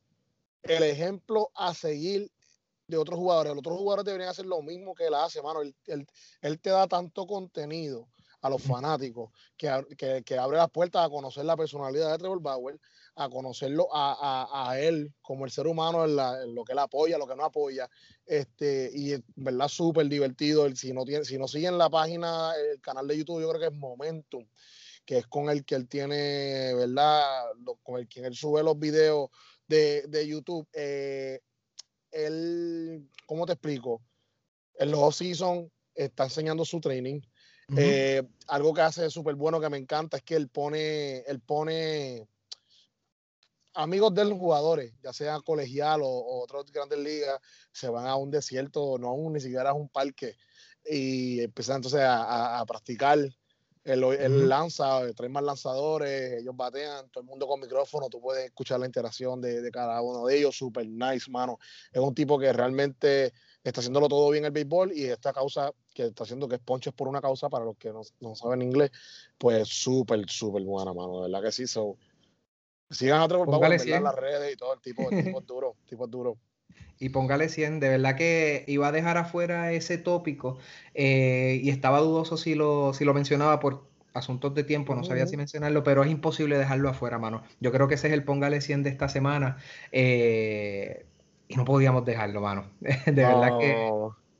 el ejemplo a seguir de otros jugadores. Los otros jugadores deberían hacer lo mismo que él hace, mano. él te da tanto contenido a los fanáticos, que, abre las puertas a conocer la personalidad de Trevor Bauer, a conocerlo a, él como el ser humano, en, lo que él apoya, lo que no apoya, este, y verdad súper divertido. Si no, tiene, si no siguen la página, el canal de YouTube, yo creo que es Momentum, que es con el que él tiene, ¿verdad? con el que él sube los videos de, YouTube. Eh, él, ¿cómo te explico? En los off-season está enseñando su training eh, algo que hace súper bueno que me encanta es que él pone, él pone amigos de los jugadores, ya sea colegial o, otras grandes ligas, se van a un desierto, no aún ni siquiera a un parque, y empiezan entonces a, practicar. Él, lanza, trae más lanzadores, ellos batean, todo el mundo con micrófono, tú puedes escuchar la interacción de, de cada uno de ellos, súper nice, mano. Es un tipo que realmente está haciéndolo todo bien el béisbol y esta causa que está haciendo que es ponches por una causa para los que no, saben inglés, pues súper, súper buena, mano, de verdad que sí. So, sigan a Trevor Bauer en las redes y todo, el tipo, el tipo es duro, tipo es duro. Y póngale 100, de verdad que iba a dejar afuera ese tópico eh, y estaba dudoso si lo, si lo mencionaba por asuntos de tiempo, no sabía si mencionarlo, pero es imposible dejarlo afuera, mano. Yo creo que ese es el póngale 100 de esta semana. Eh, y no podíamos dejarlo, mano. De verdad que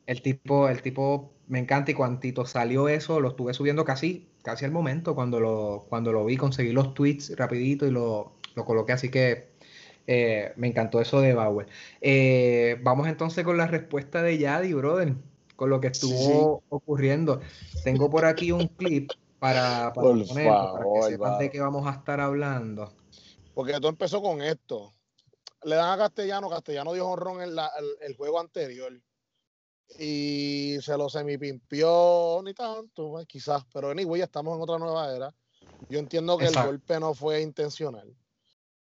el tipo, el tipo me encanta y cuantito salió eso, lo estuve subiendo casi, casi al momento cuando lo, cuando lo vi, conseguí los tweets rapidito y lo, lo coloqué, así que eh, me encantó eso de Bauer. Eh, vamos entonces con la respuesta de Yadi, brother, con lo que estuvo ocurriendo. Tengo por aquí un clip para, para, poner, para que sepan de qué vamos a estar hablando. Porque todo empezó con esto le dan a Castellano, Castellano dio honrón en el, juego anterior y se lo semipimpió, ni tanto, pues, quizás, pero anyway, ya estamos en otra nueva era. Yo entiendo que el golpe no fue intencional,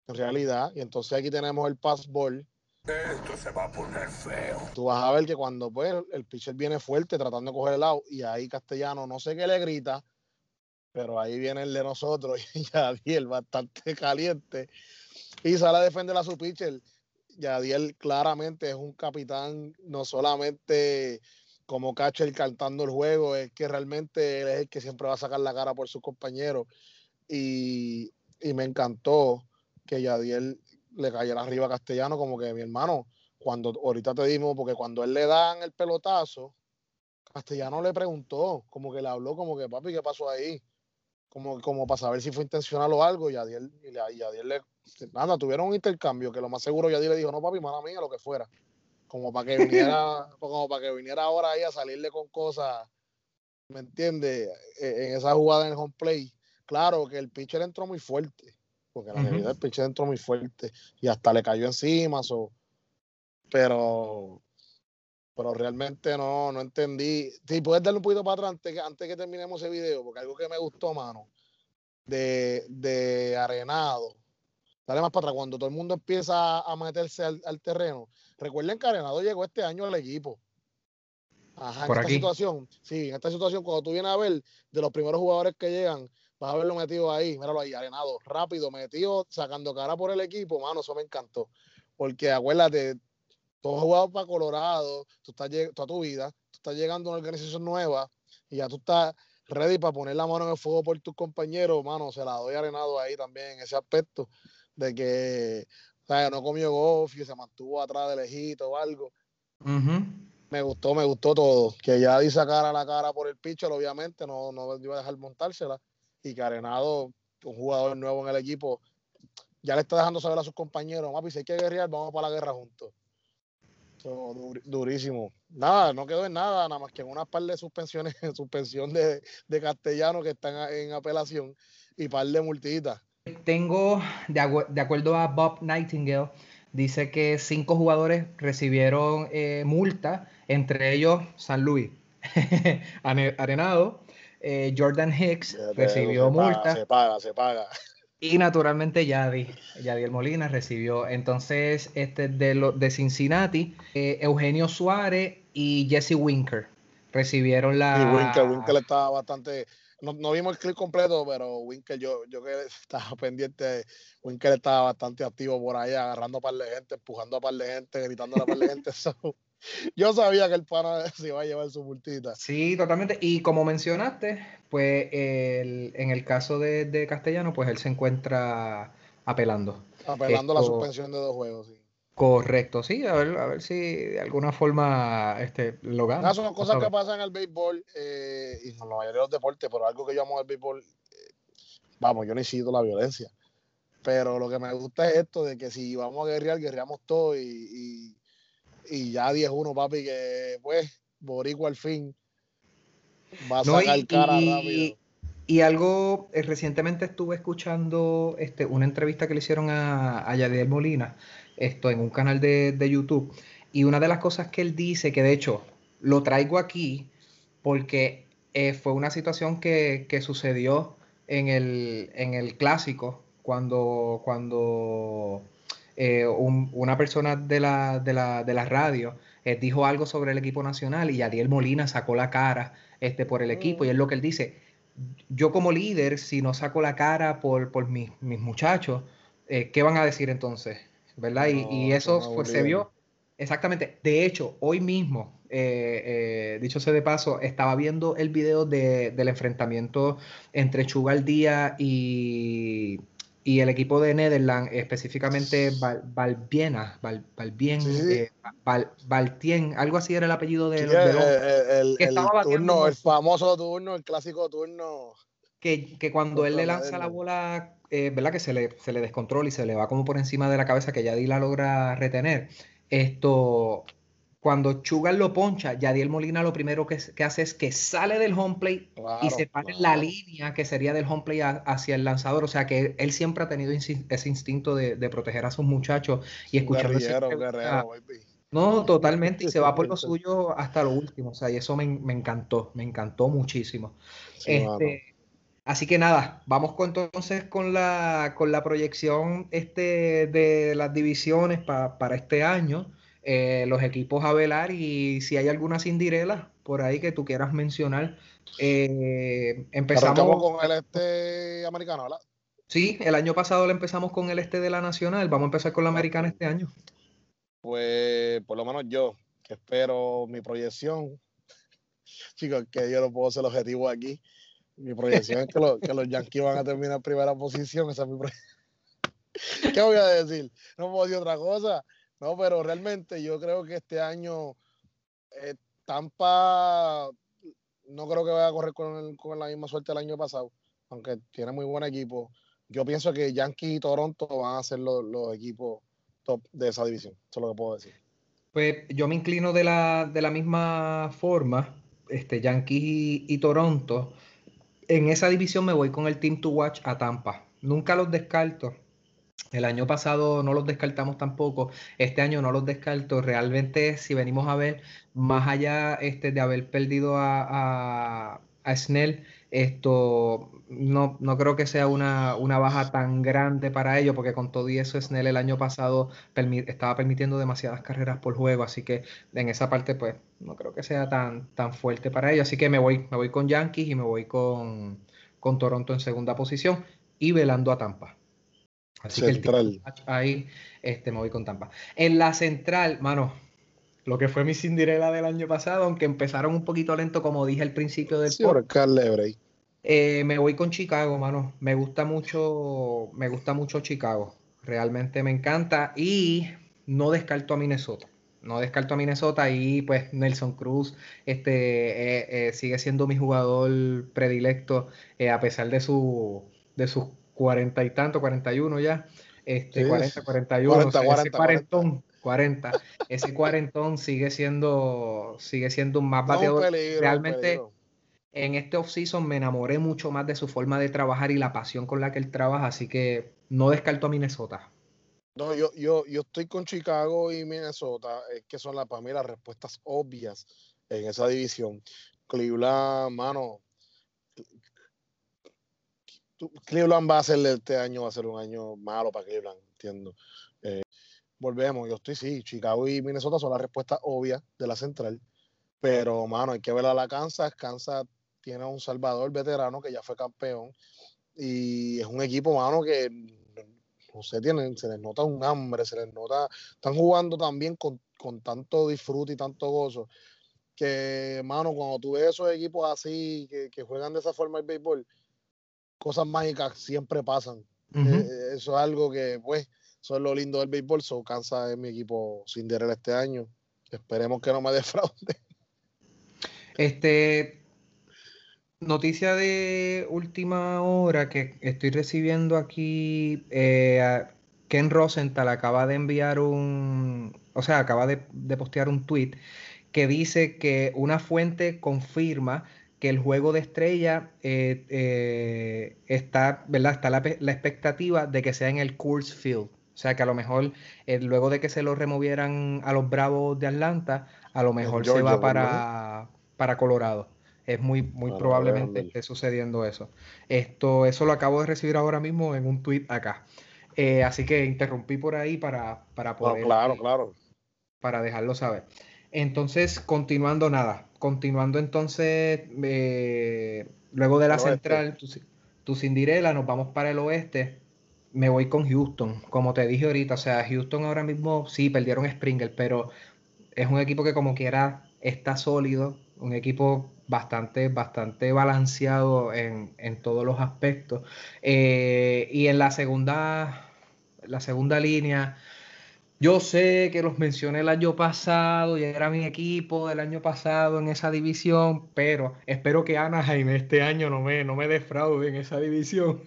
en realidad, y entonces aquí tenemos el passball. Esto se va a poner feo. Tú vas a ver que cuando pues, el pitcher viene fuerte tratando de coger el out, y ahí Castellano no sé qué le grita, pero ahí viene el de nosotros y ya el bastante caliente y sale a defender a su pitcher. Yadiel claramente es un capitán, no solamente como catcher cantando el juego, es que realmente él es el que siempre va a sacar la cara por sus compañeros. Y, me encantó que Yadiel le cayera arriba a Castellano, como que mi hermano, cuando ahorita te dimos, porque cuando él le dan el pelotazo, Castellano le preguntó, como que le habló, como que papi, ¿qué pasó ahí? Como, como para saber si fue intencional o algo, y Adiel, y Adiel le, nada, tuvieron un intercambio, que lo más seguro Yadier le dijo, no papi, mala mía, lo que fuera. Como para que viniera, como para que viniera ahora ahí a salirle con cosas, ¿me entiendes? E, en esa jugada en el home play. Claro que el pitcher entró muy fuerte, porque la realidad el pitcher entró muy fuerte y hasta le cayó encima, so, pero pero realmente no, no entendí. Si puedes darle un poquito para atrás antes que, antes que terminemos ese video, porque algo que me gustó, mano, de, de Arenado. Dale más para atrás, cuando todo el mundo empieza a meterse al, terreno. Recuerden que Arenado llegó este año al equipo. Ajá, en esta situación, sí, en esta situación, cuando tú vienes a ver de los primeros jugadores que llegan, vas a verlo metido ahí, míralo ahí, arenado, rápido, metido, sacando cara por el equipo, mano, eso me encantó. Porque acuérdate, tú has jugado para Colorado, tú estás toda tu vida, tú estás llegando a una organización nueva y ya tú estás ready para poner la mano en el fuego por tus compañeros, mano, se la doy arenado ahí también en ese aspecto de que o no comió golf y se mantuvo atrás de lejito o algo. Me gustó, me gustó todo. Que ya di sacara la cara por el pitcher, obviamente, no, no iba a dejar montársela. Y que Arenado, un jugador nuevo en el equipo, ya le está dejando saber a sus compañeros, mapi, si hay que guerrear, vamos para la guerra juntos durísimo. Nada, no quedó en nada, nada más que en una par de suspensiones, suspensión de, de castellano que están en apelación y par de multitas. Tengo, de, de, acuerdo a Bob Nightingale, dice que cinco jugadores recibieron eh, multa, entre ellos San Luis, Arenado, eh, Jordan Hicks recibió multa. se paga, se paga. Y naturalmente Yadi, Yadiel Molina recibió. Entonces, este de, lo, de Cincinnati, eh, Eugenio Suárez y Jesse Winker recibieron la. Y Winker, Winker estaba bastante. No, no, vimos el clip completo, pero Winker, yo, yo que estaba pendiente, Winker estaba bastante activo por ahí, agarrando a par de gente, empujando a par de gente, gritando a par de gente. yo sabía que el pana se iba a llevar su multita. Sí, totalmente. Y como mencionaste, pues en el caso de, Castellano, pues él se encuentra apelando. Apelando a la suspensión de dos juegos, sí. Correcto, sí, a ver, a ver si de alguna forma este, lo gana. No, son cosas que pasan en el béisbol eh, y en la mayoría de los deportes, pero algo que yo amo del béisbol, eh, vamos, yo necesito la violencia. Pero lo que me gusta es esto de que si vamos a guerrear, guerreamos todo y y ya 10-1, papi, que pues, Boricua al fin va a sacar y, cara rápido. Y algo, eh, recientemente estuve escuchando este, una entrevista que le hicieron a, a Yadier Molina, esto en un canal de, YouTube, y una de las cosas que él dice, que de hecho lo traigo aquí porque eh, fue una situación que, que sucedió en el, en el clásico, cuando, cuando eh, una persona de la, de la, de la radio eh, dijo algo sobre el equipo nacional y Adiel Molina sacó la cara este, por el equipo. Y es lo que él dice, yo como líder, si no saco la cara por, por mis, mis muchachos, eh, ¿qué van a decir entonces? ¿Verdad? y, eso pues, se vio exactamente. De hecho, hoy mismo, dicho sea de paso, estaba viendo el video de, del enfrentamiento entre Chugal Díaz y y el equipo de Netherlands, específicamente Valbiena, Val, Valbien, eh, Valtien, algo así era el apellido de, el, turno, el famoso turno, el clásico turno. Que, que cuando él le lanza la bola, eh, ¿verdad? Que se le, se le descontrola y se le va como por encima de la cabeza, que Yadi la logra retener. Esto, cuando Chugal lo poncha, Yadiel Molina lo primero que, hace es que sale del home plate y se para en la línea que sería del home plate hacia el lanzador. O sea que él siempre ha tenido ese instinto de, proteger a sus muchachos y escuchar. No, totalmente. Y se va por lo suyo hasta lo último. O sea, y eso me, encantó, me encantó muchísimo. este, así que nada, vamos con, entonces con la, con la proyección este, de las divisiones para este año. Eh, los equipos a velar y si hay alguna cindirela por ahí que tú quieras mencionar. Eh, empezamos con el este americano, ¿verdad? Sí, el año pasado le empezamos con el este de la nacional, vamos a empezar con la americana este año. Pues por lo menos yo, que espero mi proyección, chicos, que yo no puedo ser el objetivo aquí. Mi proyección es que, que los Yankees van a terminar en primera posición, esa es mi proyección. ¿Qué voy a decir? No puedo decir otra cosa. No, pero realmente yo creo que este año eh, Tampa no creo que vaya a correr con, con la misma suerte el año pasado, aunque tiene muy buen equipo. Yo pienso que Yankees y Toronto van a ser los, los equipos top de esa división. Eso es lo que puedo decir. Pues yo me inclino de la, de la misma forma, este, Yankees y, y, Toronto. En esa división me voy con el Team to Watch a Tampa. Nunca los descarto. El año pasado no los descartamos tampoco. Este año no los descarto. Realmente, si venimos a ver, más allá este, de haber perdido a, Snell, esto no, no creo que sea una, una, baja tan grande para ellos, porque con todo y eso Snell el año pasado estaba permitiendo demasiadas carreras por juego, así que en esa parte pues no creo que sea tan, tan fuerte para ellos. Así que me voy, me voy con Yankees y me voy con, con Toronto en segunda posición y velando a Tampa. Así central. que ahí este, me voy con Tampa. En la central, mano, lo que fue mi Cinderella del año pasado, aunque empezaron un poquito lento, como dije al principio del sí, podcast, eh, me voy con Chicago, mano. Me gusta mucho, me gusta mucho Chicago. Realmente me encanta y no descarto a Minnesota. No descarto a Minnesota y pues Nelson Cruz este, eh, eh, sigue siendo mi jugador predilecto a pesar de, su, de sus cuarenta y tanto, 41 ya. Este, 40, 41, 40, 40, 40, 40. Ese cuarentón sigue siendo, sigue siendo un más bateador. Realmente en este offseason me enamoré mucho más de su forma de trabajar y la pasión con la que él trabaja, así que no descarto a Minnesota. No, yo, yo, yo estoy con Chicago y Minnesota, es que son la, para mí las respuestas obvias en esa división. Cleveland, mano, Cleveland va a ser este año, va a ser un año malo para Cleveland, entiendo. Eh, volvemos, yo estoy sí, Chicago y Minnesota son las respuestas obvias de la central, pero mano, hay que ver a la Kansas, Kansas tiene un Salvador veterano que ya fue campeón y es un equipo, mano, que no sé, tienen, se les nota un hambre, se les nota, están jugando también con, con tanto disfrute y tanto gozo, que, mano, cuando tú ves esos equipos así, que, que juegan de esa forma el béisbol, cosas mágicas siempre pasan. Eh, eso es algo que, pues, eso es lo lindo del béisbol. So, Kansas es mi equipo sin Cinderella este año. Esperemos que no me defraude. Este, noticia de última hora que estoy recibiendo aquí. Eh, Ken Rosenthal acaba de enviar un, o sea, acaba de, de postear un tweet que dice que una fuente confirma que el juego de estrella eh, eh, está, ¿verdad? Está la, la, expectativa de que sea en el Coors Field. O sea, que a lo mejor eh, luego de que se lo removieran a los Bravos de Atlanta, a lo mejor se va para, para Colorado. Es muy, muy probablemente esté sucediendo eso. Esto, eso lo acabo de recibir ahora mismo en un tweet acá. Así que interrumpí por ahí para, para poder. claro, claro. Para dejarlo saber. Entonces, continuando nada. Continuando entonces, eh, luego de la central, tu, tu Cinderella, nos vamos para el oeste me voy con Houston, como te dije ahorita, o sea, Houston ahora mismo sí perdieron Springer, pero es un equipo que como quiera está sólido, un equipo bastante, bastante balanceado en, en todos los aspectos. Eh, y en la segunda, la segunda línea, yo sé que los mencioné el año pasado y era mi equipo del año pasado en esa división, pero espero que Anaheim este año no me, no me defraude en esa división.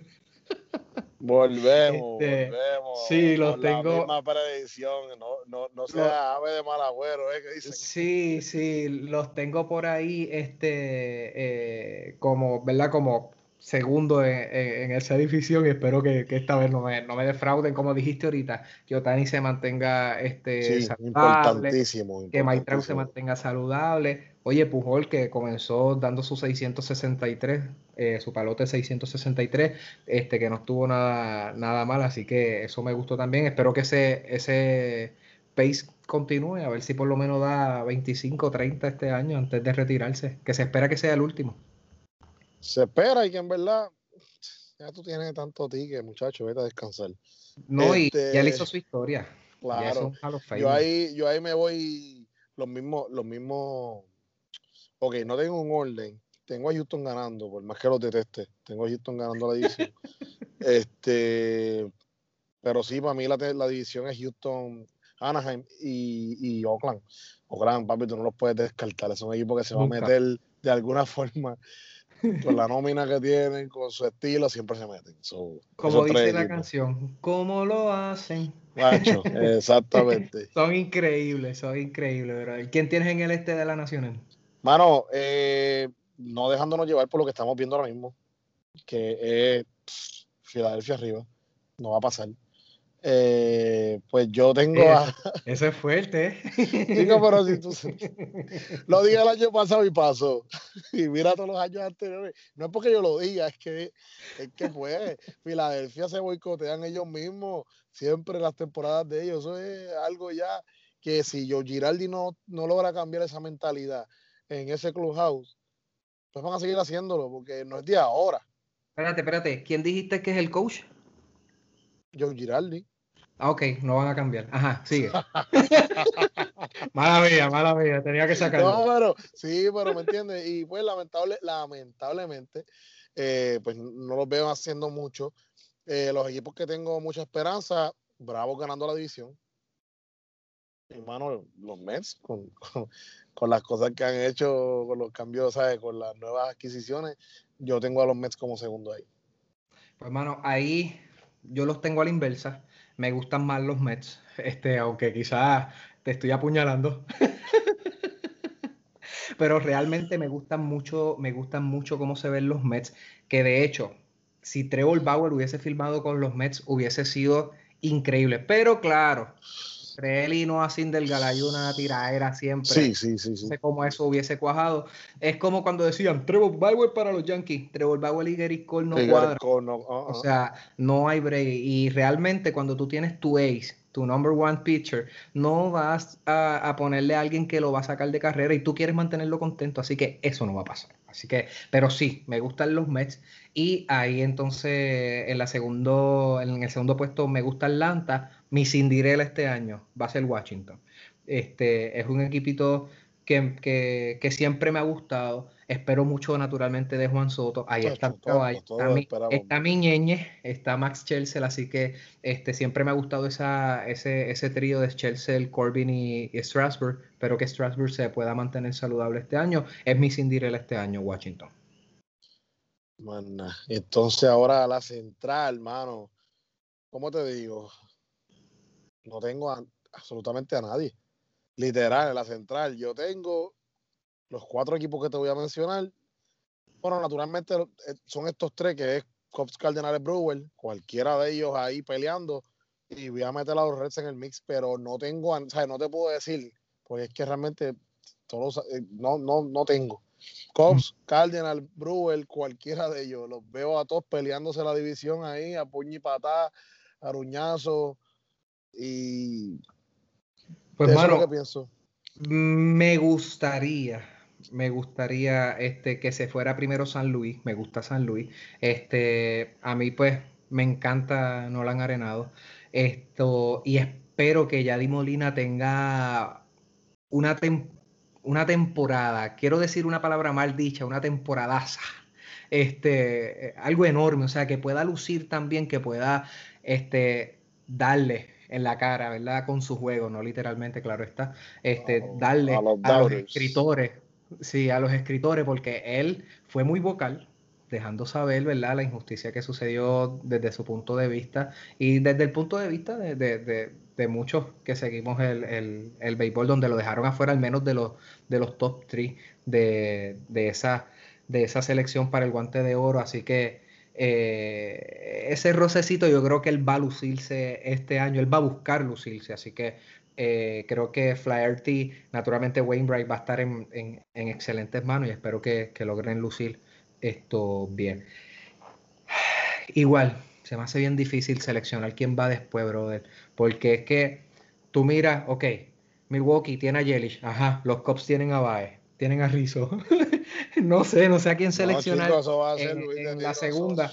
Volvemos, este, volvemos. Sí, los tengo. La misma predicción, no, no, no sea ave de mal agüero, ¿eh? Que dicen. Sí, sí, los tengo por ahí, este, eh, como, ¿verdad? Como segundo en, en, esa división y espero que, que esta vez no me, no me, defrauden, como dijiste ahorita, que Otani se mantenga este, sí, saludable, importantísimo, que Maitrau se mantenga saludable. Oye, Pujol, que comenzó dando su 663, eh, su palote 663, este, que no estuvo nada, nada mal, así que eso me gustó también. Espero que ese, ese pace continúe, a ver si por lo menos da 25 o 30 este año antes de retirarse, que se espera que sea el último se espera y que en verdad ya tú tienes tanto ticket, muchacho, vete a descansar. No, y ya le hizo este, su historia. Claro. Yo ahí, yo ahí me voy los mismos, los mismos. Ok, no tengo un orden. Tengo a Houston ganando, por más que lo deteste. Tengo a Houston ganando la división. este, pero sí, para mí la, la división es Houston. Anaheim y, y Oakland. Oakland, papi, tú no los puedes descartar. Son equipos que se van a meter de alguna forma con la nómina que tienen, con su estilo, siempre se meten. Como dice la canción, ¿cómo lo hacen? Macho, exactamente. son increíbles, son increíbles, ¿verdad? ¿Quién tienes en el este de la Nacional? Mano, eh, no dejándonos llevar por lo que estamos viendo ahora mismo, que es Filadelfia arriba, no va a pasar. Eh, pues yo tengo a... Eso es fuerte. Digo, pero si tú lo dije el año pasado y pasó. Y mira todos los años anteriores. No es porque yo lo diga, es que es que pues Filadelfia se boicotean ellos mismos siempre las temporadas de ellos. Eso es algo ya que si yo Giraldi no, no logra cambiar esa mentalidad en ese clubhouse, pues van a seguir haciéndolo porque no es de ahora. Espérate, espérate. ¿Quién dijiste que es el coach? Joe Giraldi. Ah, ok, no van a cambiar. Ajá, sigue. mala mía, mala mía, tenía que sacarlo. No, pero sí, pero me entiendes. Y pues lamentable, lamentablemente, eh, pues no los veo haciendo mucho. Eh, los equipos que tengo mucha esperanza, Bravo ganando la división. Hermano, los Mets, con, con, las cosas que han hecho, con los cambios, ¿sabes? Con las nuevas adquisiciones, yo tengo a los Mets como segundo ahí. Pues, hermano, ahí yo los tengo a la inversa me gustan más los Mets, este, aunque quizás te estoy apuñalando. Pero realmente me gustan mucho, me gustan mucho cómo se ven los Mets, que de hecho, si Trevor Bauer hubiese filmado con los Mets, hubiese sido increíble. Pero claro, y no así del hay una tiraera siempre. Sí, sí, sí. No sé cómo eso hubiese cuajado. Es como cuando decían Trevor Bauer para los Yankees. Trevor Bauer y Gary Cole no cuadran. O uh-uh. sea, no hay break. Y realmente cuando tú tienes tu ace, tu number one pitcher, no vas a, a, ponerle a alguien que lo va a sacar de carrera y tú quieres mantenerlo contento. Así que eso no va a pasar. Así que, pero sí, me gustan los Mets. Y ahí entonces en, la segundo, en el segundo puesto me gusta Atlanta. Mi Cinderella este año va a ser Washington. Este, es un equipito que, que, siempre me ha gustado. Espero mucho naturalmente de Juan Soto. Ahí está, está, mi, está mi ñeñe, está Max Chelsea, así que este, siempre me ha gustado esa, ese, ese trío de Chelsea, Corbin y, Strasburg. Espero que Strasburg se pueda mantener saludable este año. Es mi Cinderella este año, Washington. Entonces ahora la central, mano. ¿Cómo te digo? No tengo absolutamente a nadie. Literal, en la central. Yo tengo los cuatro equipos que te voy a mencionar. Bueno, naturalmente eh, son estos tres que es Cops Cardenales Brewer, cualquiera de ellos ahí peleando. Y voy a meter a los Reds en el mix, pero no tengo, o sea, no te puedo decir, porque es que realmente todos, eh, no, no, no tengo. Cops, Cardinal, Brewer, cualquiera de ellos. Los veo a todos peleándose la división ahí, a puño y patá, aruñazo. Y. Pues, eso pienso. Me gustaría, me gustaría este, que se fuera primero San Luis. Me gusta San Luis. Este, a mí, pues, me encanta Nolan Arenado. Esto, y espero que Yadi Molina tenga una temporada una temporada, quiero decir una palabra mal dicha, una temporadaza, este, algo enorme, o sea, que pueda lucir también, que pueda este, darle en la cara, ¿verdad? Con su juego, no literalmente, claro está, este, darle a los, escritores, sí, a los escritores, porque él fue muy vocal, dejando saber, ¿verdad?, la injusticia que sucedió desde su punto de vista y desde el punto de vista de, de muchos que seguimos el, el, el, béisbol, donde lo dejaron afuera al menos de los, de los top 3 de, de, esa, de esa selección para el guante de oro. Así que eh, ese rocecito yo creo que él va a lucirse este año, él va a buscar lucirse. Así que eh, creo que Flaherty, naturalmente Wainwright va a estar en, en, en excelentes manos y espero que, que logren lucir esto bien. Igual, se me hace bien difícil seleccionar quién va después, brother. Porque es que tú miras, ok, Milwaukee tiene a Yelich, ajá, los Cubs tienen a Bae, tienen a Rizzo. no sé, no sé a quién seleccionar en, la segunda.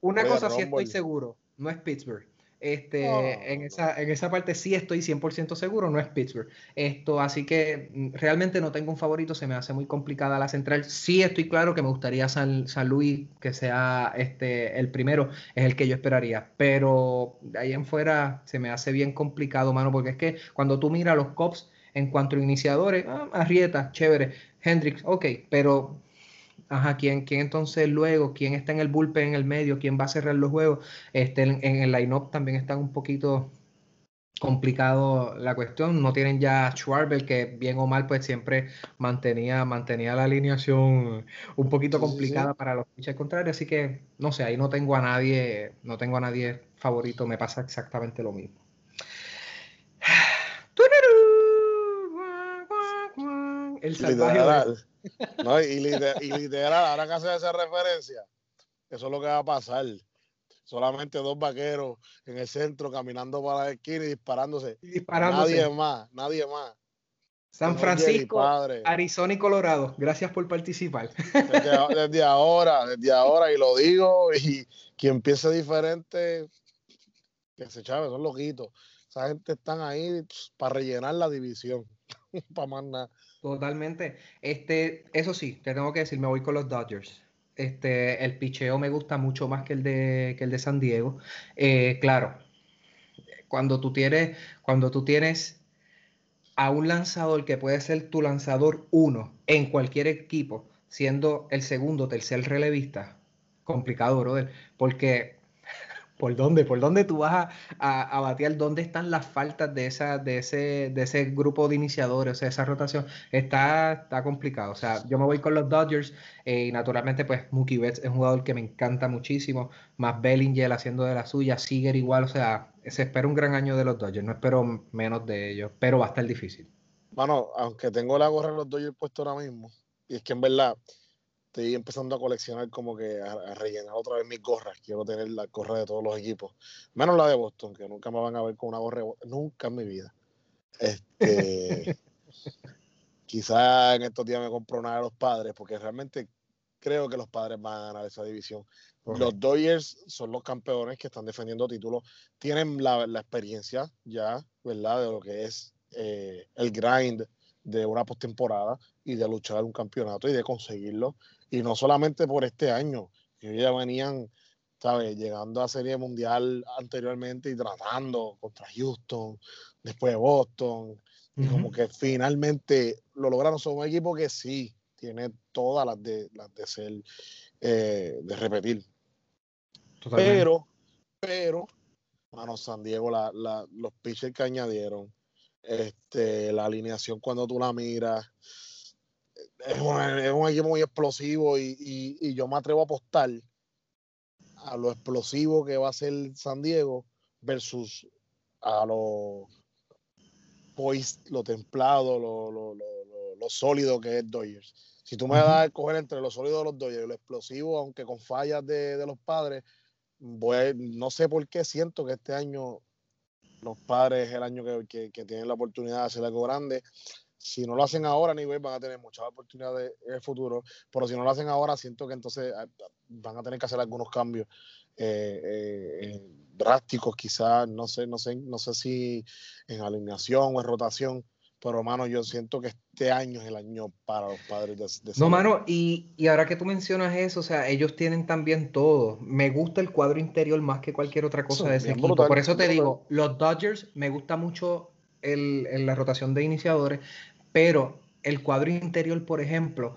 Una cosa sí estoy seguro, no es Pittsburgh. Este, en, esa, en esa parte sí estoy 100% seguro, no es Pittsburgh. Esto, así que mm, realmente no tengo un favorito, se me hace muy complicada la central. Sí estoy claro que me gustaría San, San Luis que sea este, el primero, es el que yo esperaría. Pero de ahí en fuera se me hace bien complicado, mano, porque es que cuando tú miras los Cops en cuanto a iniciadores, ah, Arrieta, chévere, Hendrix, ok, pero Ajá, ¿quién, ¿quién entonces luego? ¿Quién está en el bullpen en el medio? ¿Quién va a cerrar los juegos? Este, en, el line-up también está un poquito complicado la cuestión. No tienen ya a Schwarber, que bien o mal, pues siempre mantenía, mantenía la alineación un poquito complicada para los pitchers contrarios. Así que, no sé, ahí no tengo a nadie, no tengo a nadie favorito. Me pasa exactamente lo mismo. El salvaje. No, y, literal, ahora que hace esa referencia, eso es lo que va a pasar. Solamente dos vaqueros en el centro caminando para la esquina y disparándose. Nadie más, nadie más. San Francisco, Arizona y Colorado. Gracias por participar. Desde, ahora, desde ahora, y lo digo, y quien piense diferente, que se chave, son loquitos. Esa gente están ahí pues, para rellenar la división, para más nada. Totalmente. Este, eso sí, te tengo que decir, me voy con los Dodgers. Este, el picheo me gusta mucho más que el de, que el de San Diego. Eh, claro, cuando tú tienes, cuando tú tienes a un lanzador que puede ser tu lanzador uno en cualquier equipo, siendo el segundo, tercer relevista, complicado, brother, porque ¿Por dónde? ¿Por dónde tú vas a, a, batear? ¿Dónde están las faltas de, esa, de, ese, de ese grupo de iniciadores, o sea, esa rotación? Está, está complicado. O sea, yo me voy con los Dodgers eh, y naturalmente, pues, Mookie Betts es un jugador que me encanta muchísimo. Más Bellinger haciendo de la suya, Seager igual. O sea, se espera un gran año de los Dodgers. No espero menos de ellos, pero va a estar difícil. Bueno, aunque tengo la gorra de los Dodgers puesto ahora mismo, y es que en verdad estoy empezando a coleccionar como que a, rellenar otra vez mis gorras. Quiero tener la gorra de todos los equipos, menos la de Boston, que nunca me van a ver con una gorra de Boston, nunca en mi vida. Este, quizá en estos días me compro una de los padres, porque realmente creo que los padres van a ganar esa división. Los Dodgers son los campeones que están defendiendo títulos, tienen la, experiencia ya, ¿verdad? De lo que es eh, el grind de una postemporada y de luchar un campeonato y de conseguirlo y no solamente por este año, que ya venían, ¿sabes? Llegando a Serie Mundial anteriormente y tratando contra Houston, después de Boston, y como que finalmente lo lograron. Son un equipo que sí, tiene todas las de, las de ser, eh, de repetir. Pero, pero, mano, San Diego, la, la, los pitchers que añadieron, este, la alineación cuando tú la miras, es un, equipo muy explosivo y, yo me atrevo a apostar a lo explosivo que va a ser San Diego versus a lo pues, lo templado, lo, lo, lo, sólido que es Dodgers. Si tú me das a escoger entre lo sólido de los Dodgers y lo explosivo, aunque con fallas de, los padres, voy, no sé por qué siento que este año los padres es el año que, que tienen la oportunidad de hacer algo grande. Si no lo hacen ahora, nivel van a tener muchas oportunidades en el futuro, pero si no lo hacen ahora, siento que entonces ah, van a tener que hacer algunos cambios eh, eh, drásticos, quizás, no sé, no sé, no sé si en alineación o en rotación, pero mano, yo siento que este año es el año para los padres de, No, mano, y, y, ahora que tú mencionas eso, o sea, ellos tienen también todo. Me gusta el cuadro interior más que cualquier otra cosa de ese equipo. Por eso te digo, los Dodgers me gusta mucho el, la rotación de iniciadores, pero el cuadro interior, por ejemplo,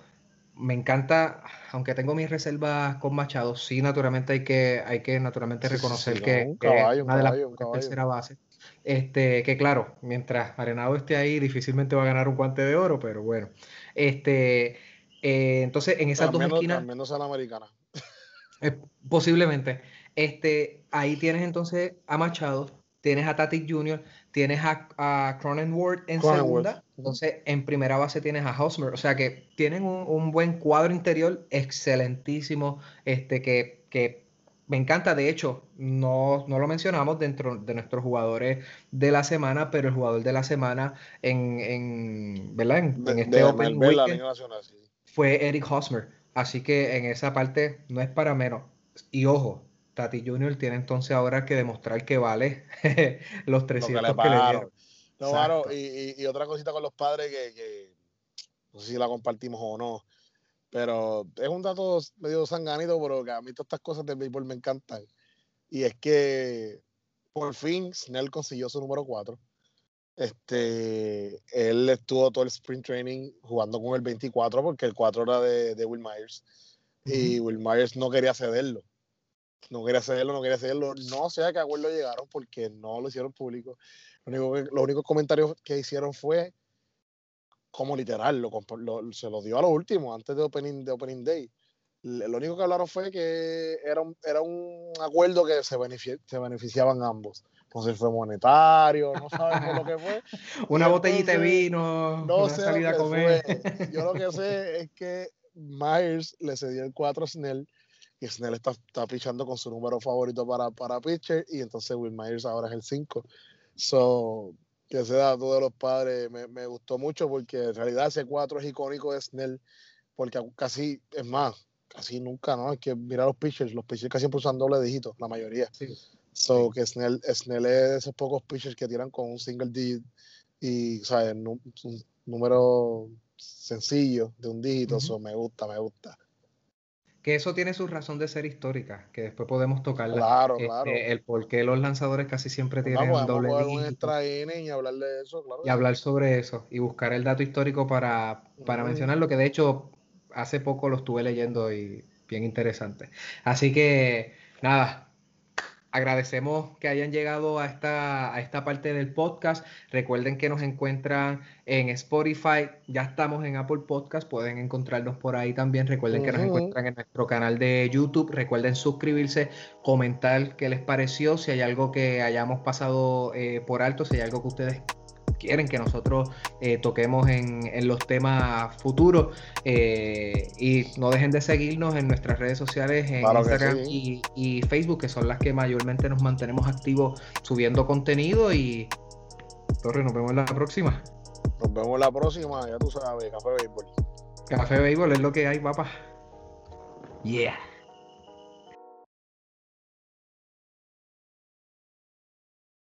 me encanta, aunque tengo mis reservas con Machado, sí, naturalmente hay que, hay que naturalmente reconocer que, caballo, una de las tercera base. Este, que claro, mientras Arenado esté ahí, difícilmente va a ganar un guante de oro, pero bueno. Este, eh, entonces, en esas dos esquinas. menos a la americana. Eh, posiblemente. Este, ahí tienes entonces a Machado, tienes a Tati Jr., tienes a, Cronenworth en segunda, entonces en primera base tienes a Hosmer, o sea que tienen un, buen cuadro interior excelentísimo, este que, que me encanta, de hecho, no, no, lo mencionamos dentro de nuestros jugadores de la semana, pero el jugador de la semana en, en ¿verdad? En, este Open Weekend fue Eric Hosmer, así que en esa parte no es para menos. Y ojo, Tati Junior tiene entonces ahora que demostrar que vale los 300 que, le, dieron. No, y, otra cosita con los padres que, no sé si la compartimos o no, pero es un dato medio sanganito, pero que a mí todas estas cosas del béisbol me encantan. Y es que por fin Snell consiguió su número 4. Este, él estuvo todo el sprint training jugando con el 24 porque el 4 era de, Will Myers. Y Will Myers no quería cederlo. No quería cederlo, no quería cederlo. No sé a qué acuerdo llegaron porque no lo hicieron público. Lo único los únicos comentarios que hicieron fue como literal, lo, se lo dio a lo último, antes de Opening, de opening Day. Lo único que hablaron fue que era un, era un acuerdo que se, se beneficiaban ambos. Si fue monetario, no sabemos lo que fue. una botellita de vino, no sé salida a comer. Yo lo que sé es que Myers le cedió el 4 a Snell y Snell está, está pichando con su número favorito para, para pitcher y entonces Will Myers ahora es el 5. So, que ese dato de los padres me, me, gustó mucho porque en realidad ese 4 es icónico de Snell, porque casi, es más, casi nunca, ¿no? Hay que mirar los pitchers, los pitchers casi siempre usan doble dígito, la mayoría. Sí. So, que Snell, Snell es de esos pocos pitchers que tiran con un single digit y, ¿sabes? Un, número sencillo de un dígito, eso me gusta, me gusta que eso tiene su razón de ser histórica, que después podemos tocarla. Claro, este, claro. El por qué los lanzadores casi siempre tienen vamos, doble y hablar de eso, claro. Y hablar sobre eso, y buscar el dato histórico para, para mencionarlo, que de hecho hace poco lo estuve leyendo y bien interesante. Así que, nada, agradecemos que hayan llegado a esta, a esta parte del podcast. Recuerden que nos encuentran en Spotify, ya estamos en Apple Podcast, pueden encontrarnos por ahí también. Recuerden que nos encuentran en nuestro canal de YouTube. Recuerden suscribirse, comentar qué les pareció, si hay algo que hayamos pasado eh, por alto, si hay algo que ustedes quieren que nosotros eh, toquemos en, los temas futuros. Eh, y no dejen de seguirnos en nuestras redes sociales, en Instagram y, Facebook, que son las que mayormente nos mantenemos activos subiendo contenido. Y Torre, nos vemos en la próxima. Nos vemos la próxima, ya tú sabes, Café Béisbol. Café Béisbol es lo que hay, papá. Yeah.